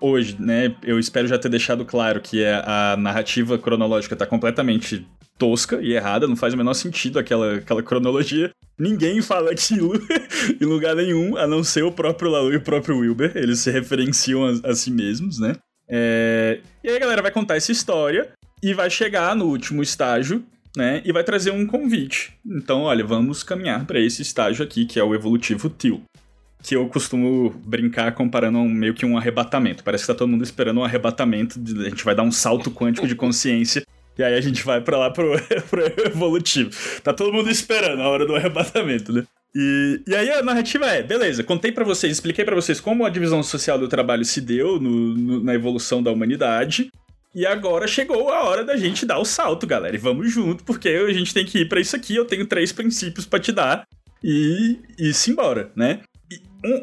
hoje, né, eu espero já ter deixado claro que é a narrativa cronológica está completamente tosca e errada, não faz o menor sentido aquela, aquela cronologia. Ninguém fala aquilo em lugar nenhum, a não ser o próprio Lalu e o próprio Wilber. Eles se referenciam a, a si mesmos, né? É... E aí a galera vai contar essa história e vai chegar no último estágio, né? E vai trazer um convite. Então, olha, vamos caminhar para esse estágio aqui, que é o evolutivo Til que eu costumo brincar comparando a um, meio que um arrebatamento. Parece que tá todo mundo esperando um arrebatamento, de, a gente vai dar um salto quântico de consciência e aí a gente vai para lá pro, pro evolutivo. Tá todo mundo esperando a hora do arrebatamento, né? E, e aí a narrativa é, beleza, contei para vocês, expliquei para vocês como a divisão social do trabalho se deu no, no, na evolução da humanidade. E agora chegou a hora da gente dar o salto, galera. E vamos junto, porque a gente tem que ir para isso aqui. Eu tenho três princípios para te dar. E, e simbora, né?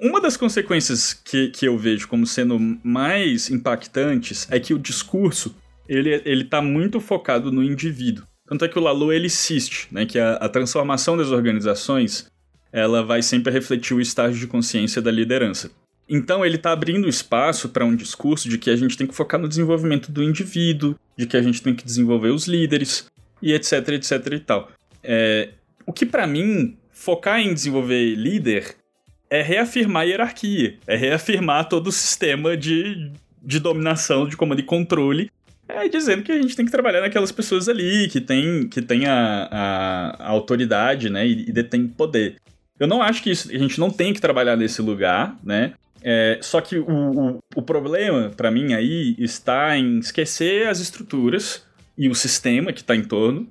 uma das consequências que, que eu vejo como sendo mais impactantes é que o discurso ele, ele tá muito focado no indivíduo. Tanto é que o Lalo ele insiste, né, que a, a transformação das organizações ela vai sempre refletir o estágio de consciência da liderança. Então ele está abrindo espaço para um discurso de que a gente tem que focar no desenvolvimento do indivíduo, de que a gente tem que desenvolver os líderes e etc, etc e tal. É, o que para mim focar em desenvolver líder é reafirmar a hierarquia, é reafirmar todo o sistema de, de dominação, de comando e controle, é dizendo que a gente tem que trabalhar naquelas pessoas ali, que tem, que tem a, a, a autoridade, né, e, e detém poder. Eu não acho que isso, a gente não tem que trabalhar nesse lugar, né, é, só que o, o, o problema, para mim, aí, está em esquecer as estruturas e o sistema que está em torno,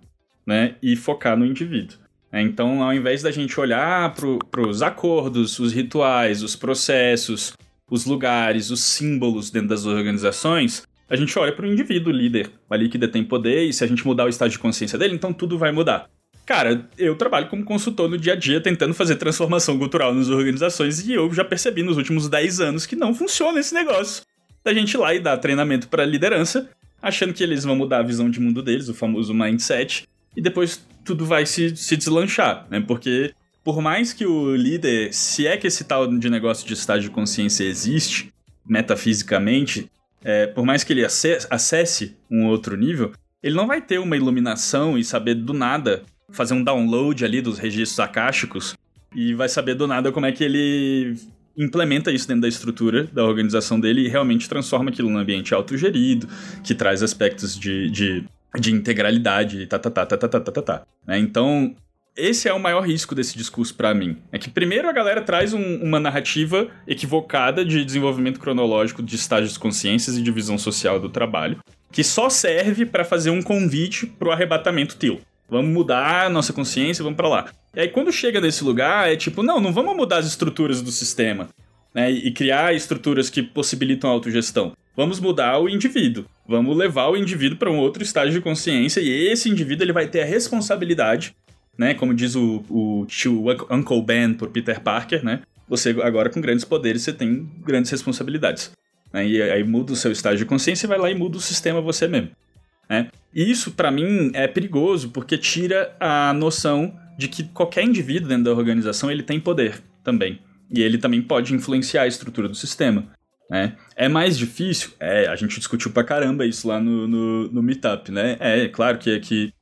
né, e focar no indivíduo. É, então, ao invés da gente olhar para os acordos, os rituais, os processos, os lugares, os símbolos dentro das organizações, a gente olha para o indivíduo líder ali que detém poder e se a gente mudar o estado de consciência dele, então tudo vai mudar. Cara, eu trabalho como consultor no dia a dia tentando fazer transformação cultural nas organizações e eu já percebi nos últimos 10 anos que não funciona esse negócio. Da gente ir lá e dar treinamento para liderança, achando que eles vão mudar a visão de mundo deles, o famoso mindset, e depois tudo vai se, se deslanchar, né? Porque por mais que o líder, se é que esse tal de negócio de estado de consciência existe, metafisicamente, é, por mais que ele acesse um outro nível, ele não vai ter uma iluminação e saber do nada fazer um download ali dos registros akáshicos e vai saber do nada como é que ele implementa isso dentro da estrutura da organização dele e realmente transforma aquilo num ambiente autogerido, que traz aspectos de, de, de integralidade e tá, tá, tá, tá, tá, tá, tá, tá. Né? Então, esse é o maior risco desse discurso para mim. É que primeiro a galera traz um, uma narrativa equivocada de desenvolvimento cronológico de estágios de consciências e divisão social do trabalho, que só serve para fazer um convite pro arrebatamento teu. Vamos mudar a nossa consciência, vamos para lá. E aí quando chega nesse lugar, é tipo, não, não vamos mudar as estruturas do sistema, né? E criar estruturas que possibilitam a autogestão. Vamos mudar o indivíduo. Vamos levar o indivíduo para um outro estágio de consciência e esse indivíduo ele vai ter a responsabilidade, né? Como diz o, o tio Uncle Ben por Peter Parker, né? Você agora com grandes poderes você tem grandes responsabilidades. Né? E aí muda o seu estágio de consciência e vai lá e muda o sistema você mesmo. Né? E isso, para mim, é perigoso porque tira a noção de que qualquer indivíduo dentro da organização ele tem poder também. E ele também pode influenciar a estrutura do sistema. Né? É mais difícil? É, a gente discutiu pra caramba isso lá no, no, no Meetup, né? É, claro que, que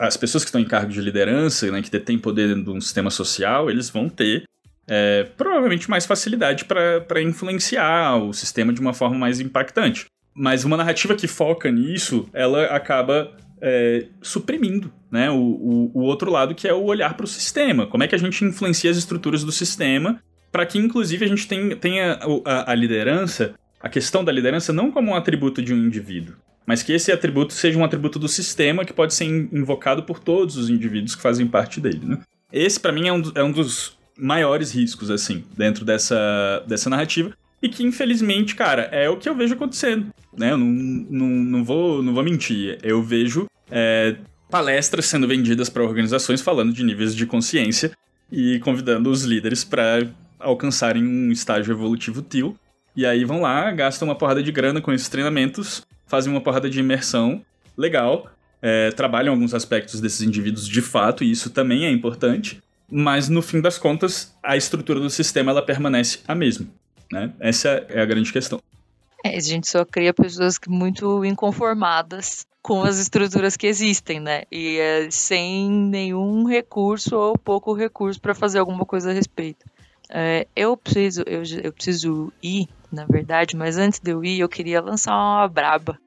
as pessoas que estão em cargo de liderança, né, que detêm poder dentro de um sistema social, eles vão ter é, provavelmente mais facilidade para influenciar o sistema de uma forma mais impactante. Mas uma narrativa que foca nisso, ela acaba é, suprimindo né, o, o, o, outro lado, que é o olhar para o sistema. Como é que a gente influencia as estruturas do sistema para que, inclusive, a gente tenha, tenha a, a liderança, a questão da liderança, não como um atributo de um indivíduo, mas que esse atributo seja um atributo do sistema que pode ser invocado por todos os indivíduos que fazem parte dele. Né? Esse, para mim, é um, é um dos maiores riscos, assim, dentro dessa, dessa narrativa. E que, infelizmente, cara, é o que eu vejo acontecendo. Né? Eu não, não, não, vou, não vou mentir. Eu vejo é, palestras sendo vendidas para organizações falando de níveis de consciência e convidando os líderes para alcançarem um estágio evolutivo TIL. E aí vão lá, gastam uma porrada de grana com esses treinamentos, fazem uma porrada de imersão legal, é, trabalham alguns aspectos desses indivíduos de fato, e isso também é importante mas no fim das contas, a estrutura do sistema ela permanece a mesma. Né? Essa é a grande questão. É, a gente só cria pessoas muito inconformadas com as estruturas que existem, né? E é, sem nenhum recurso ou pouco recurso para fazer alguma coisa a respeito. É, eu preciso, eu, eu preciso ir, na verdade, mas antes de eu ir, eu queria lançar uma braba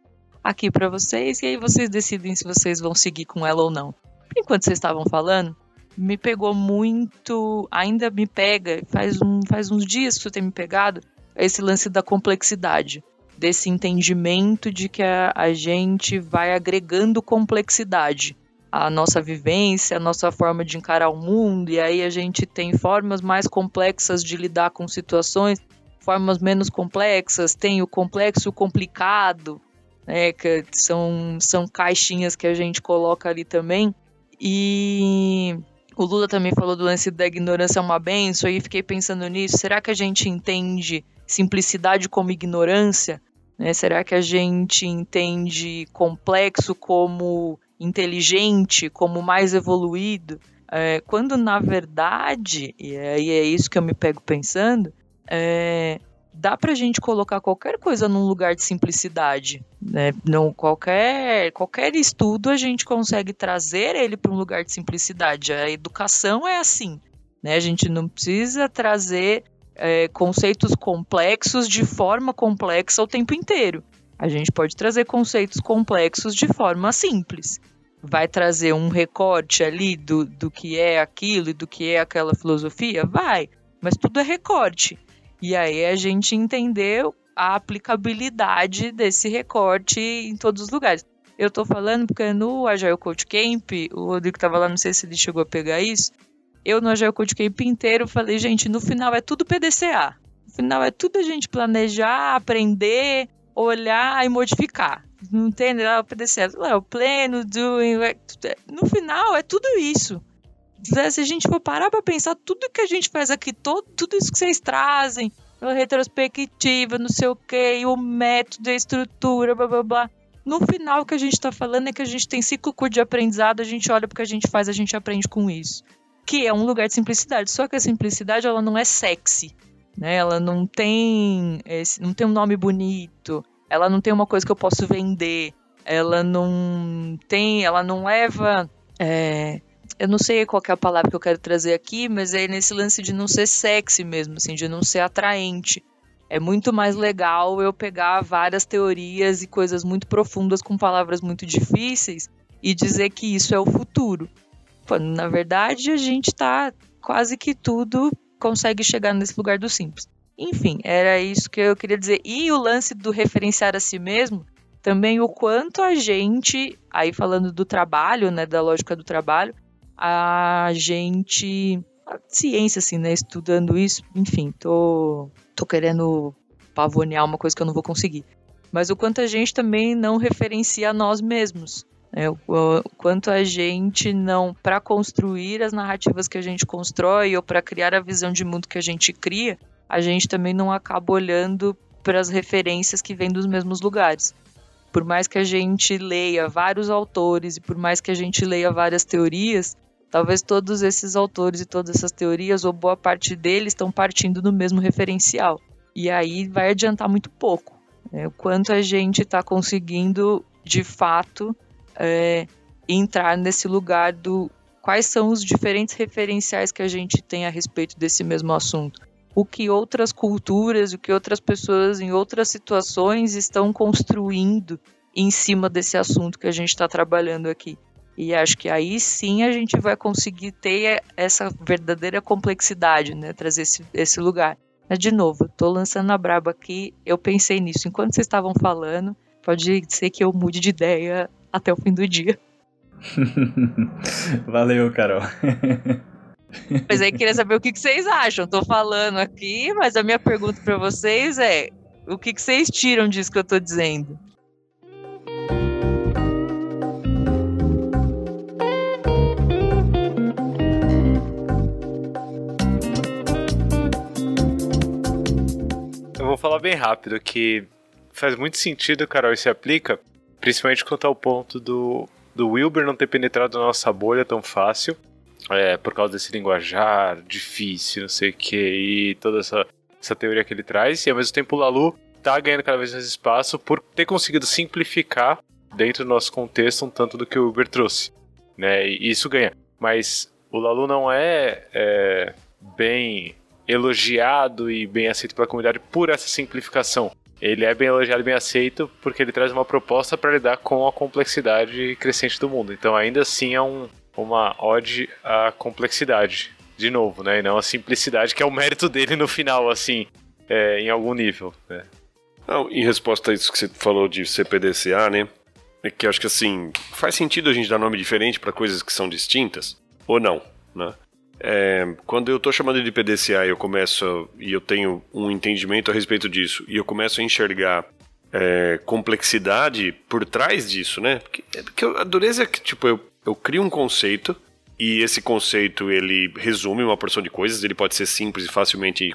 aqui para vocês e aí vocês decidem se vocês vão seguir com ela ou não. Enquanto vocês estavam falando, me pegou muito, ainda me pega, faz, um, faz uns dias que você tem me pegado, esse lance da complexidade, desse entendimento de que a, a gente vai agregando complexidade à nossa vivência, à nossa forma de encarar o mundo, e aí a gente tem formas mais complexas de lidar com situações, formas menos complexas, tem o complexo o complicado, né, que são, são caixinhas que a gente coloca ali também. E o Lula também falou do lance da ignorância é uma benção, e fiquei pensando nisso. Será que a gente entende simplicidade como ignorância? Né? Será que a gente entende complexo como inteligente, como mais evoluído? É, quando na verdade, e aí é isso que eu me pego pensando, é, dá pra gente colocar qualquer coisa num lugar de simplicidade, né? Não qualquer qualquer estudo a gente consegue trazer ele para um lugar de simplicidade. A educação é assim, né? A gente não precisa trazer é, conceitos complexos de forma complexa o tempo inteiro. A gente pode trazer conceitos complexos de forma simples. Vai trazer um recorte ali do, do que é aquilo e do que é aquela filosofia? Vai, mas tudo é recorte. E aí a gente entendeu a aplicabilidade desse recorte em todos os lugares. Eu tô falando porque no Agile Coach Camp, o Rodrigo tava lá, não sei se ele chegou a pegar isso. Eu no Agile Coach Camp inteiro falei, gente, no final é tudo PDCA. No final é tudo a gente planejar, aprender, olhar e modificar. Não tem nada PDCA. É o pleno, doing. No final é tudo isso. Se a gente for parar para pensar, tudo que a gente faz aqui, todo, tudo isso que vocês trazem, a retrospectiva, não sei o que, o método, a estrutura, blá blá blá. No final, o que a gente está falando é que a gente tem ciclo curto de aprendizado, a gente olha porque a gente faz, a gente aprende com isso. Que é um lugar de simplicidade. Só que a simplicidade, ela não é sexy. Né? Ela não tem, esse, não tem um nome bonito. Ela não tem uma coisa que eu posso vender. Ela não tem, ela não leva é, eu não sei qual é a palavra que eu quero trazer aqui, mas é nesse lance de não ser sexy mesmo, assim, de não ser atraente. É muito mais legal eu pegar várias teorias e coisas muito profundas com palavras muito difíceis e dizer que isso é o futuro. Quando, na verdade, a gente tá quase que tudo consegue chegar nesse lugar do simples. Enfim, era isso que eu queria dizer. E o lance do referenciar a si mesmo, também o quanto a gente, aí falando do trabalho, né, da lógica do trabalho, a gente, a ciência, assim, né, estudando isso, enfim, tô, tô querendo pavonear uma coisa que eu não vou conseguir. Mas o quanto a gente também não referencia a nós mesmos. Né? O, quanto a gente não, para construir as narrativas que a gente constrói ou para criar a visão de mundo que a gente cria, a gente também não acaba olhando para as referências que vêm dos mesmos lugares. Por mais que a gente leia vários autores e por mais que a gente leia várias teorias, talvez todos esses autores e todas essas teorias, ou boa parte deles, estão partindo do mesmo referencial. E aí vai adiantar muito pouco. Né? O quanto a gente está conseguindo, de fato, é, entrar nesse lugar do quais são os diferentes referenciais que a gente tem a respeito desse mesmo assunto. O que outras culturas, o que outras pessoas em outras situações estão construindo em cima desse assunto que a gente está trabalhando aqui. E acho que aí sim a gente vai conseguir ter essa verdadeira complexidade, né? Trazer esse, esse lugar. Mas, de novo, estou lançando a braba aqui, eu pensei nisso. Enquanto vocês estavam falando, pode ser que eu mude de ideia até o fim do dia. Valeu, Carol. Mas aí queria saber o que, vocês acham. Tô falando aqui, mas a minha pergunta para vocês é: o que, que vocês tiram disso que eu tô dizendo? Vou falar bem rápido que faz muito sentido, Carol, e se aplica, principalmente quanto ao ponto do, do Wilber não ter penetrado na nossa bolha tão fácil, é, por causa desse linguajar difícil, não sei o que, e toda essa, essa teoria que ele traz, e ao mesmo tempo o Lalu tá ganhando cada vez mais espaço por ter conseguido simplificar dentro do nosso contexto um tanto do que o Wilber trouxe, né, e isso ganha. Mas o Lalu não é, é bem elogiado e bem aceito pela comunidade por essa simplificação. Ele é bem elogiado e bem aceito porque ele traz uma proposta para lidar com a complexidade crescente do mundo. Então, ainda assim, é um, uma ode à complexidade, de novo, né? E não a simplicidade, que é o mérito dele no final, assim, é, em algum nível, né? Não, em resposta a isso que você falou de CPDCA, né? É que acho que assim, faz sentido a gente dar nome diferente para coisas que são distintas, ou não, né? É, quando eu estou chamando de PDCA eu começo e eu tenho um entendimento a respeito disso e eu começo a enxergar é, complexidade por trás disso, né? Porque, é porque a dureza é que tipo eu, eu crio um conceito e esse conceito ele resume uma porção de coisas. Ele pode ser simples e facilmente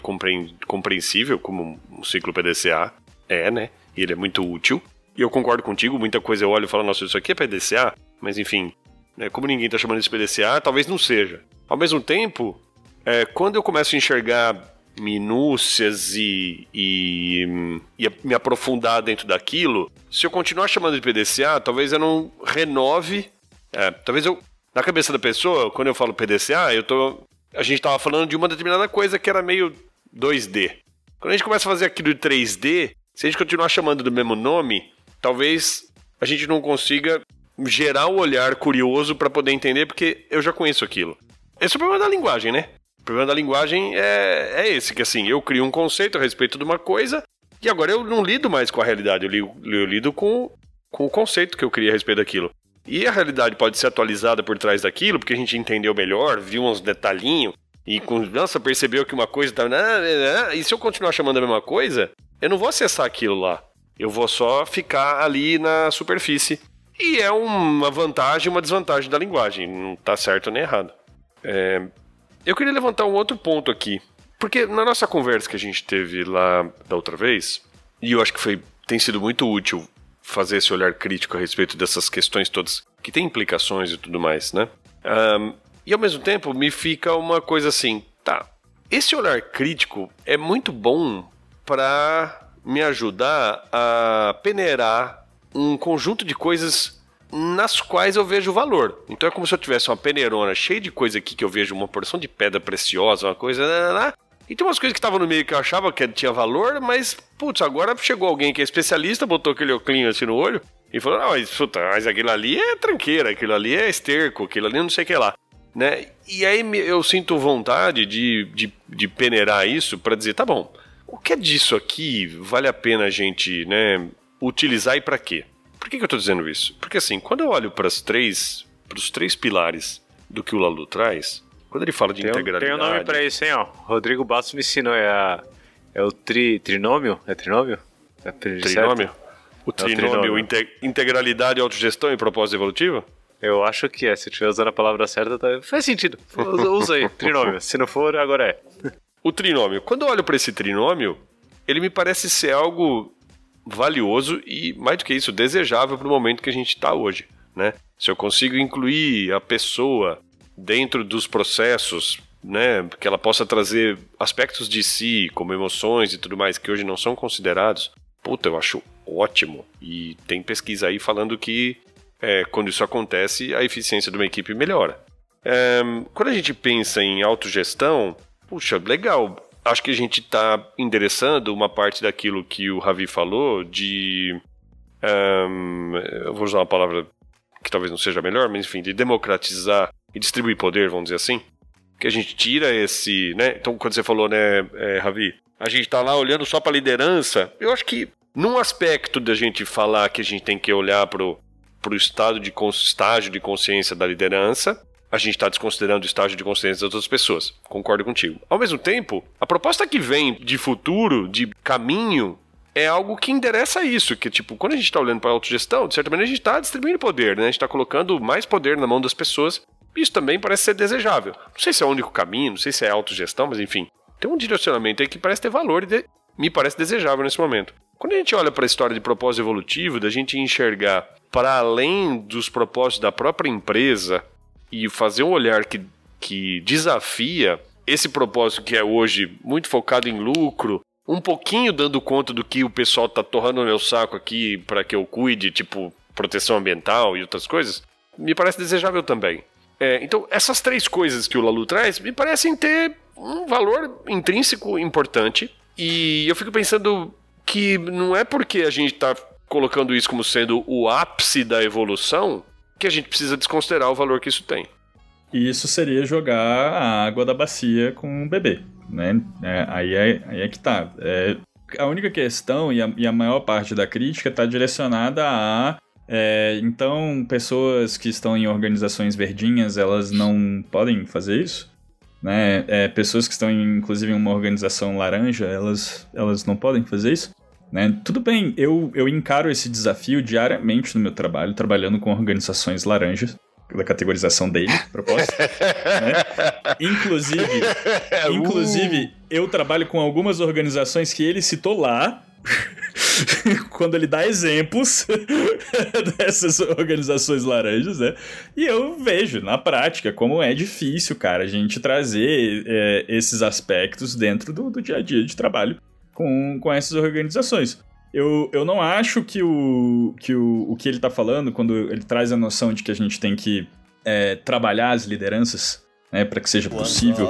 compreensível, como um ciclo PDCA é, né? E ele é muito útil. E eu concordo contigo, muita coisa eu olho e falo, nossa, isso aqui é PDCA, mas enfim, né, como ninguém está chamando de PDCA, talvez não seja. Ao mesmo tempo, é, quando eu começo a enxergar minúcias e, e, e, me aprofundar dentro daquilo, se eu continuar chamando de PDCA, talvez eu não renove. É, talvez eu. Na cabeça da pessoa, quando eu falo PDCA, eu tô. A gente estava falando de uma determinada coisa que era meio 2D. Quando a gente começa a fazer aquilo de 3D, se a gente continuar chamando do mesmo nome, talvez a gente não consiga gerar o um olhar curioso para poder entender, porque eu já conheço aquilo. Esse é o problema da linguagem, né? O problema da linguagem é, é esse, que assim, eu crio um conceito a respeito de uma coisa e agora eu não lido mais com a realidade, eu lido, eu lido com, com o conceito que eu criei a respeito daquilo. E a realidade pode ser atualizada por trás daquilo, porque a gente entendeu melhor, viu uns detalhinhos, e com, nossa, percebeu que uma coisa tá. E se eu continuar chamando a mesma coisa, eu não vou acessar aquilo lá. Eu vou só ficar ali na superfície. E é uma vantagem e uma desvantagem da linguagem. Não tá certo nem errado. É, eu queria levantar um outro ponto aqui. Porque na nossa conversa que a gente teve lá da outra vez, e eu acho que foi, tem sido muito útil fazer esse olhar crítico a respeito dessas questões todas que têm implicações e tudo mais, né? Um, e ao mesmo tempo me fica uma coisa assim, tá? Esse olhar crítico é muito bom para me ajudar a peneirar um conjunto de coisas nas quais eu vejo valor. Então é como se eu tivesse uma peneirona cheia de coisa aqui que eu vejo uma porção de pedra preciosa, uma coisa. Né, né, né. E tem umas coisas que estavam no meio que eu achava que tinha valor, mas, putz, agora chegou alguém que é especialista, botou aquele oclinho assim no olho e falou: Não, mas, puta, mas aquilo ali é tranqueira, aquilo ali é esterco, aquilo ali não sei o que lá. Né? E aí eu sinto vontade de, de, de peneirar isso para dizer: tá bom, o que é disso aqui vale a pena a gente né, utilizar e para quê? Por que, que eu tô dizendo isso? Porque assim, quando eu olho para três, os três pilares do que o Lalu traz, quando ele fala de Tem, integralidade... tem um nome pra isso, hein, ó. Rodrigo Bastos me ensinou, é, a, é o tri, trinômio? É trinômio? É tri- Trinômio? O É o trinômio, trinômio. inte- integralidade, autogestão e propósito evolutivo? Eu acho que é. Se eu estiver usando a palavra certa, tá- faz sentido. Usa aí, trinômio. Se não for, agora é. O trinômio. Quando eu olho para esse trinômio, ele me parece ser algo valioso e, mais do que isso, desejável para o momento que a gente está hoje. Né? Se eu consigo incluir a pessoa dentro dos processos, né, que ela possa trazer aspectos de si, como emoções e tudo mais, que hoje não são considerados, puta, eu acho ótimo. E tem pesquisa aí falando que é, quando isso acontece, a eficiência de uma equipe melhora. É, quando a gente pensa em autogestão, puxa, legal. Acho que a gente está endereçando uma parte daquilo que o Ravi falou de. ehm, eu vou usar uma palavra que talvez não seja melhor, mas enfim, de democratizar e distribuir poder, vamos dizer assim. Que a gente tira esse. Né? Então, quando você falou, né, é, Ravi, a gente está lá olhando só para a liderança, eu acho que num aspecto da gente falar que a gente tem que olhar pro, pro estado de estágio de consciência da liderança, a gente está desconsiderando o estágio de consciência das outras pessoas. Concordo contigo. Ao mesmo tempo, a proposta que vem de futuro, de caminho, é algo que endereça isso. Que, tipo, quando a gente está olhando para a autogestão, de certa maneira a gente está distribuindo poder, né? A gente está colocando mais poder na mão das pessoas. Isso também parece ser desejável. Não sei se é o único caminho, não sei se é autogestão, mas enfim. Tem um direcionamento aí que parece ter valor e de- me parece desejável nesse momento. Quando a gente olha para a história de propósito evolutivo, da gente enxergar para além dos propósitos da própria empresa e fazer um olhar que, que desafia esse propósito que é hoje muito focado em lucro, um pouquinho dando conta do que o pessoal tá torrando no meu saco aqui para que eu cuide, tipo proteção ambiental e outras coisas, me parece desejável também. É, então, essas três coisas que o Lalu traz me parecem ter um valor intrínseco importante. E eu fico pensando que não é porque a gente está colocando isso como sendo o ápice da evolução que a gente precisa desconsiderar o valor que isso tem. E isso seria jogar a água da bacia com o bebê, né? É, aí, é, aí é que tá. É, a única questão e a, e a maior parte da crítica está direcionada a é, então pessoas que estão em organizações verdinhas elas não podem fazer isso, né? É, pessoas que estão em, inclusive em uma organização laranja elas elas não podem fazer isso. Né? Tudo bem, eu, eu encaro esse desafio diariamente no meu trabalho, trabalhando com organizações laranjas, da categorização dele, propósito. né? Inclusive, inclusive, eu trabalho com algumas organizações que ele citou lá. quando ele dá exemplos dessas organizações laranjas, né? E eu vejo na prática como é difícil, cara, a gente trazer é, esses aspectos dentro do, do dia a dia de trabalho com, com essas organizações. Eu, eu não acho que o que, o, o que ele tá falando, quando ele traz a noção de que a gente tem que é, trabalhar as lideranças, né, para que seja possível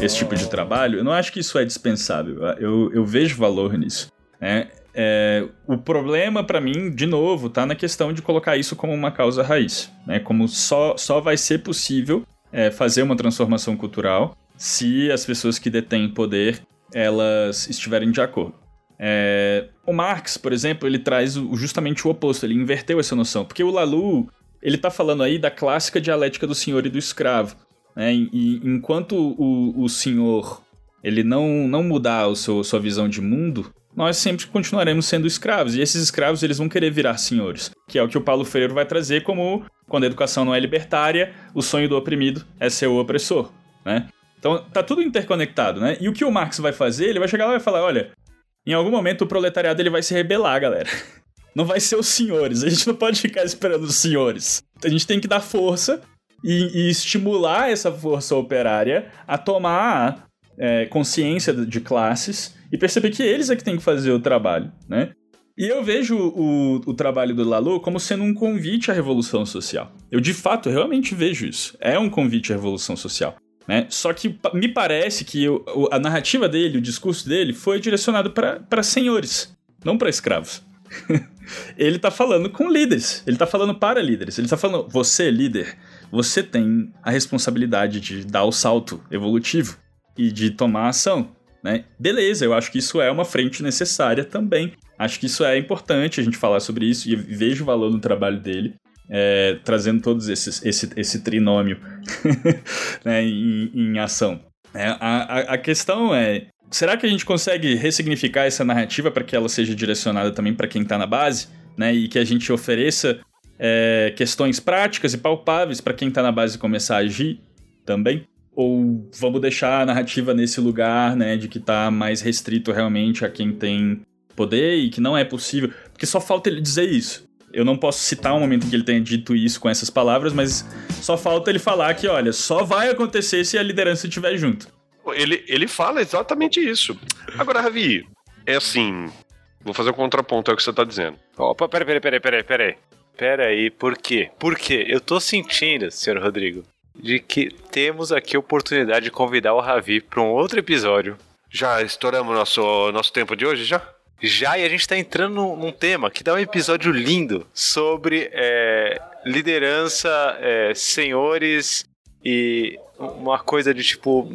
esse tipo de trabalho, eu não acho que isso é dispensável. Eu, eu vejo valor nisso. Né? É, o problema para mim, de novo, tá na questão de colocar isso como uma causa raiz, né? Como só, só vai ser possível é, fazer uma transformação cultural se as pessoas que detêm poder elas estiverem de acordo. É, o Marx, por exemplo, ele traz justamente o oposto, ele inverteu essa noção, porque o Lalu ele tá falando aí da clássica dialética do senhor e do escravo, né? E, e enquanto o, o senhor ele não, não mudar seu, sua visão de mundo, nós sempre continuaremos sendo escravos. E esses escravos eles vão querer virar senhores, que é o que o Paulo Freire vai trazer como quando a educação não é libertária, o sonho do oprimido é ser o opressor, né? Então tá tudo interconectado, né? E o que o Marx vai fazer, ele vai chegar lá e vai falar, olha, em algum momento o proletariado ele vai se rebelar, galera. Não vai ser os senhores, a gente não pode ficar esperando os senhores. A gente tem que dar força e, e estimular essa força operária a tomar é, consciência de classes e perceber que eles é que têm que fazer o trabalho, né? E eu vejo o, o trabalho do Lalu como sendo um convite à revolução social. Eu, de fato, realmente vejo isso. É um convite à revolução social. Né? Só que me parece que a narrativa dele, o discurso dele, foi direcionado para senhores, não para escravos. ele tá falando com líderes, ele tá falando para líderes. Ele tá falando, você, líder, você tem a responsabilidade de dar o salto evolutivo e de tomar ação. Né? Beleza, eu acho que isso é uma frente necessária também. Acho que isso é importante a gente falar sobre isso e vejo o valor no trabalho dele. É, trazendo todos esses esse, esse trinômio né, em, em, ação. É, a, a, questão é será que a gente consegue ressignificar essa narrativa para que ela seja direcionada também para quem está na base, né? E que a gente ofereça é, questões práticas e palpáveis para quem está na base começar a agir também? Ou vamos deixar a narrativa nesse lugar, né, de que está mais restrito realmente a quem tem poder e que não é possível? Porque só falta ele dizer isso. Eu não posso citar um momento em que ele tenha dito isso com essas palavras, mas só falta ele falar que, olha, só vai acontecer se a liderança estiver junto. Ele, ele fala exatamente isso. Agora, Ravi, é assim. Vou fazer um contraponto ao que você está dizendo. Opa, peraí, peraí, peraí, peraí, peraí. Peraí, por quê? Por quê? Eu tô sentindo, senhor Rodrigo, de que temos aqui a oportunidade de convidar o Ravi para um outro episódio. Já estouramos nosso, nosso tempo de hoje, já? Já, e a gente tá entrando num, num tema que dá um episódio lindo sobre é, liderança, é, senhores e uma coisa de tipo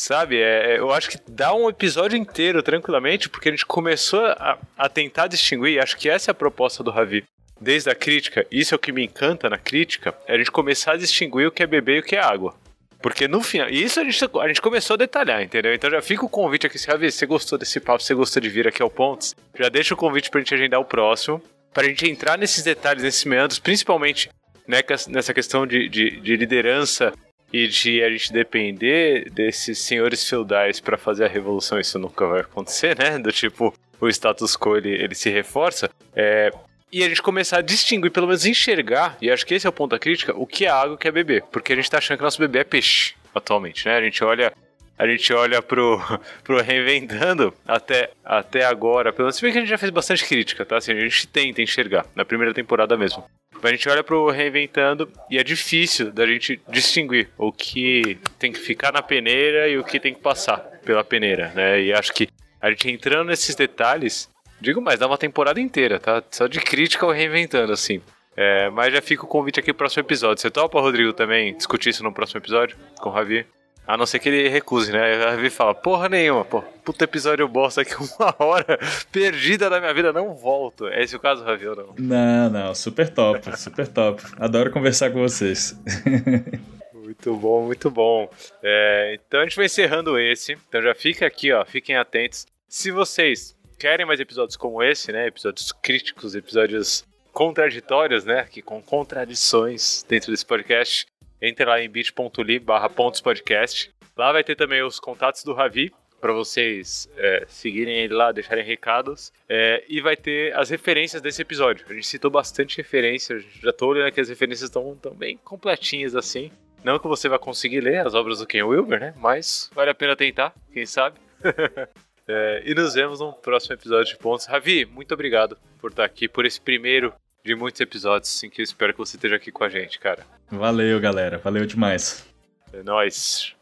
Sabe? É, é, eu acho que dá um episódio inteiro tranquilamente, porque a gente começou a, a tentar distinguir, acho que essa é a proposta do Ravi. Desde a crítica, isso é o que me encanta na crítica, é a gente começar a distinguir o que é beber e o que é água. Porque no final, isso a gente, a gente começou a detalhar, entendeu? Então já fica o convite aqui, se Ravi, você gostou desse papo, você gostou de vir aqui ao Pontos, já deixa o convite pra gente agendar o próximo, pra gente entrar nesses detalhes, nesses meandros, principalmente né, nessa questão de, de, de liderança e de a gente depender desses senhores feudais para fazer a revolução, isso nunca vai acontecer, né? Do tipo, o status quo ele, ele se reforça. É, e a gente começar a distinguir, pelo menos enxergar, e acho que esse é o ponto da crítica, o que é água e o que é bebê. Porque a gente tá achando que nosso bebê é peixe atualmente, né? A gente olha. A gente olha pro, pro Reinventando até, até agora, pelo menos se bem que a gente já fez bastante crítica, tá? Assim, a gente tenta enxergar, na primeira temporada mesmo. A gente olha pro Reinventando e é difícil da gente distinguir o que tem que ficar na peneira e o que tem que passar pela peneira, né? E acho que a gente entrando nesses detalhes, digo mais, dá uma temporada inteira, tá? Só de crítica ao Reinventando, assim. É, mas já fica o convite aqui pro próximo episódio. Você topa, Rodrigo, também discutir isso no próximo episódio com o Javier? A não ser que ele recuse, né? A Ravi fala, porra nenhuma, pô, puta episódio bosta aqui, uma hora perdida da minha vida, não volto. É esse o caso, Ravi, ou não? Não, não, super top, super top. Adoro conversar com vocês. Muito bom, muito bom. É, então a gente vai encerrando esse. Então já fica aqui, ó, fiquem atentos. Se vocês querem mais episódios como esse, né? Episódios críticos, episódios contraditórios, né? Que com contradições dentro desse podcast entre lá em bit.ly barra podcast. Lá vai ter também os contatos do Ravi, para vocês é, seguirem ele lá, deixarem recados. É, e vai ter as referências desse episódio. A gente citou bastante referências, já tô olhando que as referências estão bem completinhas assim. Não que você vai conseguir ler as obras do Ken Wilber, né? Mas vale a pena tentar, quem sabe. é, e nos vemos no próximo episódio de Pontos. Ravi, muito obrigado por estar aqui, por esse primeiro de muitos episódios, assim, que eu espero que você esteja aqui com a gente, cara. Valeu, galera. Valeu demais. É nóis.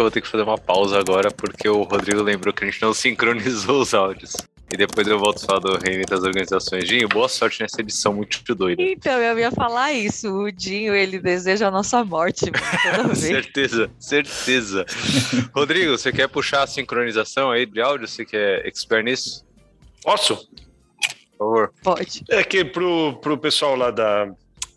Que eu vou ter que fazer uma pausa agora, porque o Rodrigo lembrou que a gente não sincronizou os áudios. E depois eu volto a falar do Reinvento das Organizações. Dinho, boa sorte nessa edição muito doida. Então, eu ia falar isso. O Dinho, ele deseja a nossa morte. certeza, certeza. Rodrigo, você quer puxar a sincronização aí de áudio? Você quer expert nisso? Posso? Por favor. Pode. É que pro, pro pessoal lá da,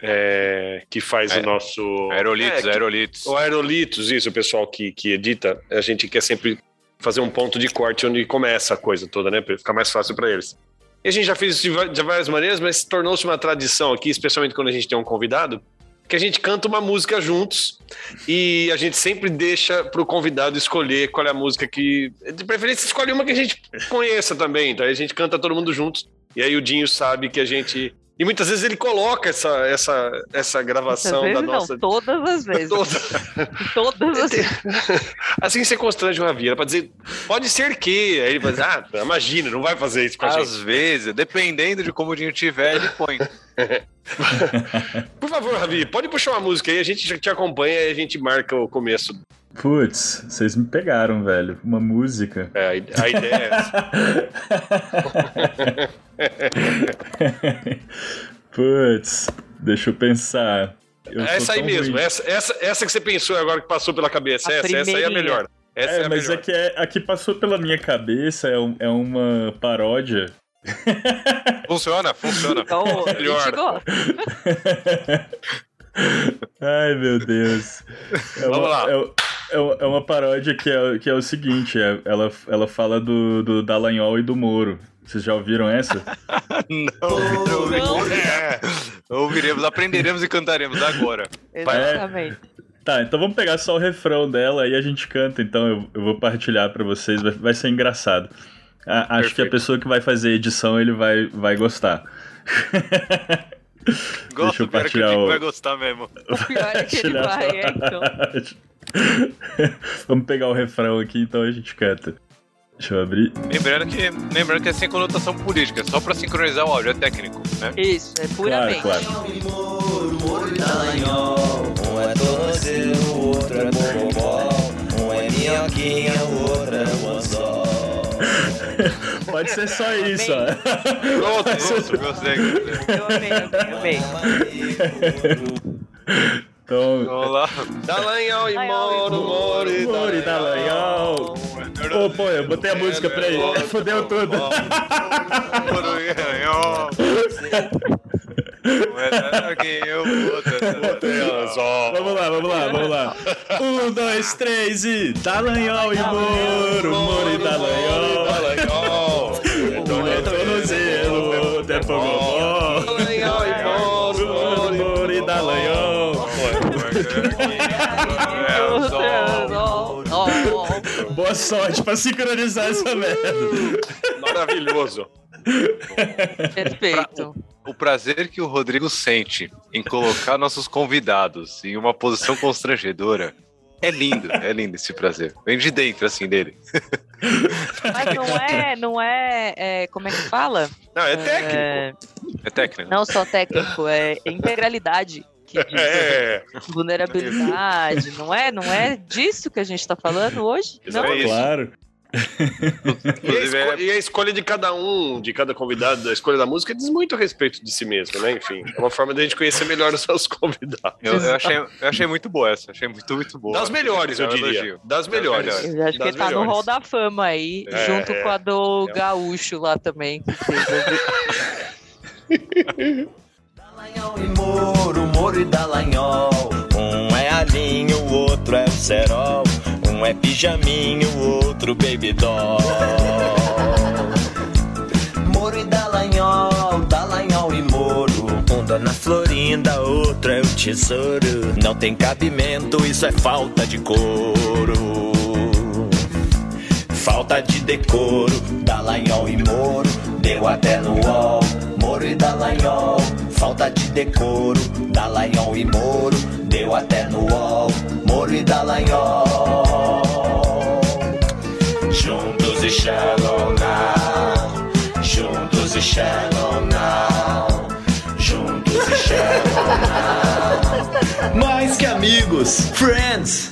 é, que faz é, o nosso. Aerolitos, é, Aerolitos. O Aerolitos, isso, o pessoal que, que edita, a gente quer sempre fazer um ponto de corte onde começa a coisa toda, né? Pra ficar mais fácil para eles. E a gente já fez isso de várias maneiras, mas tornou-se uma tradição aqui, especialmente quando a gente tem um convidado, que a gente canta uma música juntos e a gente sempre deixa para o convidado escolher qual é a música que. De preferência, escolhe uma que a gente conheça também. Então a gente canta todo mundo juntos. E aí o Dinho sabe que a gente E muitas vezes ele coloca essa, essa, essa gravação da nossa. não, todas as vezes. Toda- Todas as vezes. Assim você constrange o Ravi, era pra dizer, pode ser que. Aí ele vai dizer, ah, imagina, não vai fazer isso com a gente. Às vezes, dependendo de como o dinho tiver, ele põe. Por favor, Ravi, pode puxar uma música aí, a gente já te acompanha e a gente marca o começo. Putz, vocês me pegaram, velho. Uma música. É, a ideia é essa. Putz, deixa eu pensar. Eu É essa aí mesmo, ruim. essa, essa, essa que você pensou agora que passou pela cabeça. A essa, essa aí é a melhor. Essa é, É, a mas melhor. é que é, a que passou pela minha cabeça é, um- é uma paródia. Funciona, funciona. Então, Melhor. Ai, meu Deus. É Vamos uma, lá. É, é- é uma paródia que é, que é o seguinte: é- ela, ela fala do, do Dallagnol e do Moro. Vocês já ouviram essa? Não, não, Não. É, Ouviremos, aprenderemos e cantaremos agora. Exatamente. Tá, então vamos pegar só o refrão dela e a gente canta. Então eu, eu vou partilhar pra vocês, vai, vai ser engraçado. A- acho que a pessoa que vai fazer a edição ele vai, vai gostar. Gosto, eu pior é que o partilhar Dico o- vai gostar mesmo. O pior é que ele vai, é, então. Vamos pegar o refrão aqui, então a gente canta. Deixa eu abrir. Lembrando que, lembrando que é sem conotação política, só pra sincronizar o áudio, é técnico, né? Isso, é Claro, puramente. claro. Um é tornozelo, o outro é. Um é minhoquinha, o outro é. Pode ser só isso, ó. Pronto, pronto, gostei. Eu amei, eu amei, amei. Então, Vamos lá. Dallagnol e Moro, Moro e Moro e Dallagnol. Ô, pô, eu botei a música pra ele. Fudeu tudo. É que eu vou Vamos lá, vamos lá, vamos lá. Um, dois, três e. Dallagnol e Moro, Moro e Dallagnol. Dallagnol. Um é tornozelo, outro Boa sorte pra sincronizar essa merda. Maravilhoso. Perfeito. O prazer que o Rodrigo sente em colocar nossos convidados em uma posição constrangedora é lindo, é lindo esse prazer. Vem de dentro, assim, dele. Mas não é, não é, é, como é que fala? Não, é técnico. É, É técnico. não só técnico, é integralidade. Diz, É, vulnerabilidade, não é? Não é disso que a gente tá falando hoje? Não? É isso. Claro. E a, Inclusive, esco- é- e a escolha de cada um, de cada convidado, da escolha da música, diz muito a respeito de si mesmo, né? Enfim, é uma forma de a gente conhecer melhor os seus convidados. eu, eu achei, eu achei muito boa essa, achei muito, muito boa. Das melhores, eu É diria. Das melhores. melhores. Eu acho que tá no melhores. hall da fama aí, É, junto é. com a do Gaúcho lá também. que fez a- Dallagnol e Moro, Moro e Dallagnol. Um é alinho, o outro é o cerol. Um é pijaminho, o outro baby doll. Moro e Dallagnol, Dallagnol e Moro. Um dona Florinda, outro é o tesouro. Não tem cabimento, isso é falta de couro. Falta de decoro, Dallagnol e Moro, deu até no UOL. Moro e Dallagnol, falta de decoro, Dallagnol e Moro, deu até no UOL. Moro e Dallagnol, juntos e shallow now, juntos e shallow now, juntos e shallow now. Mais que amigos, friends.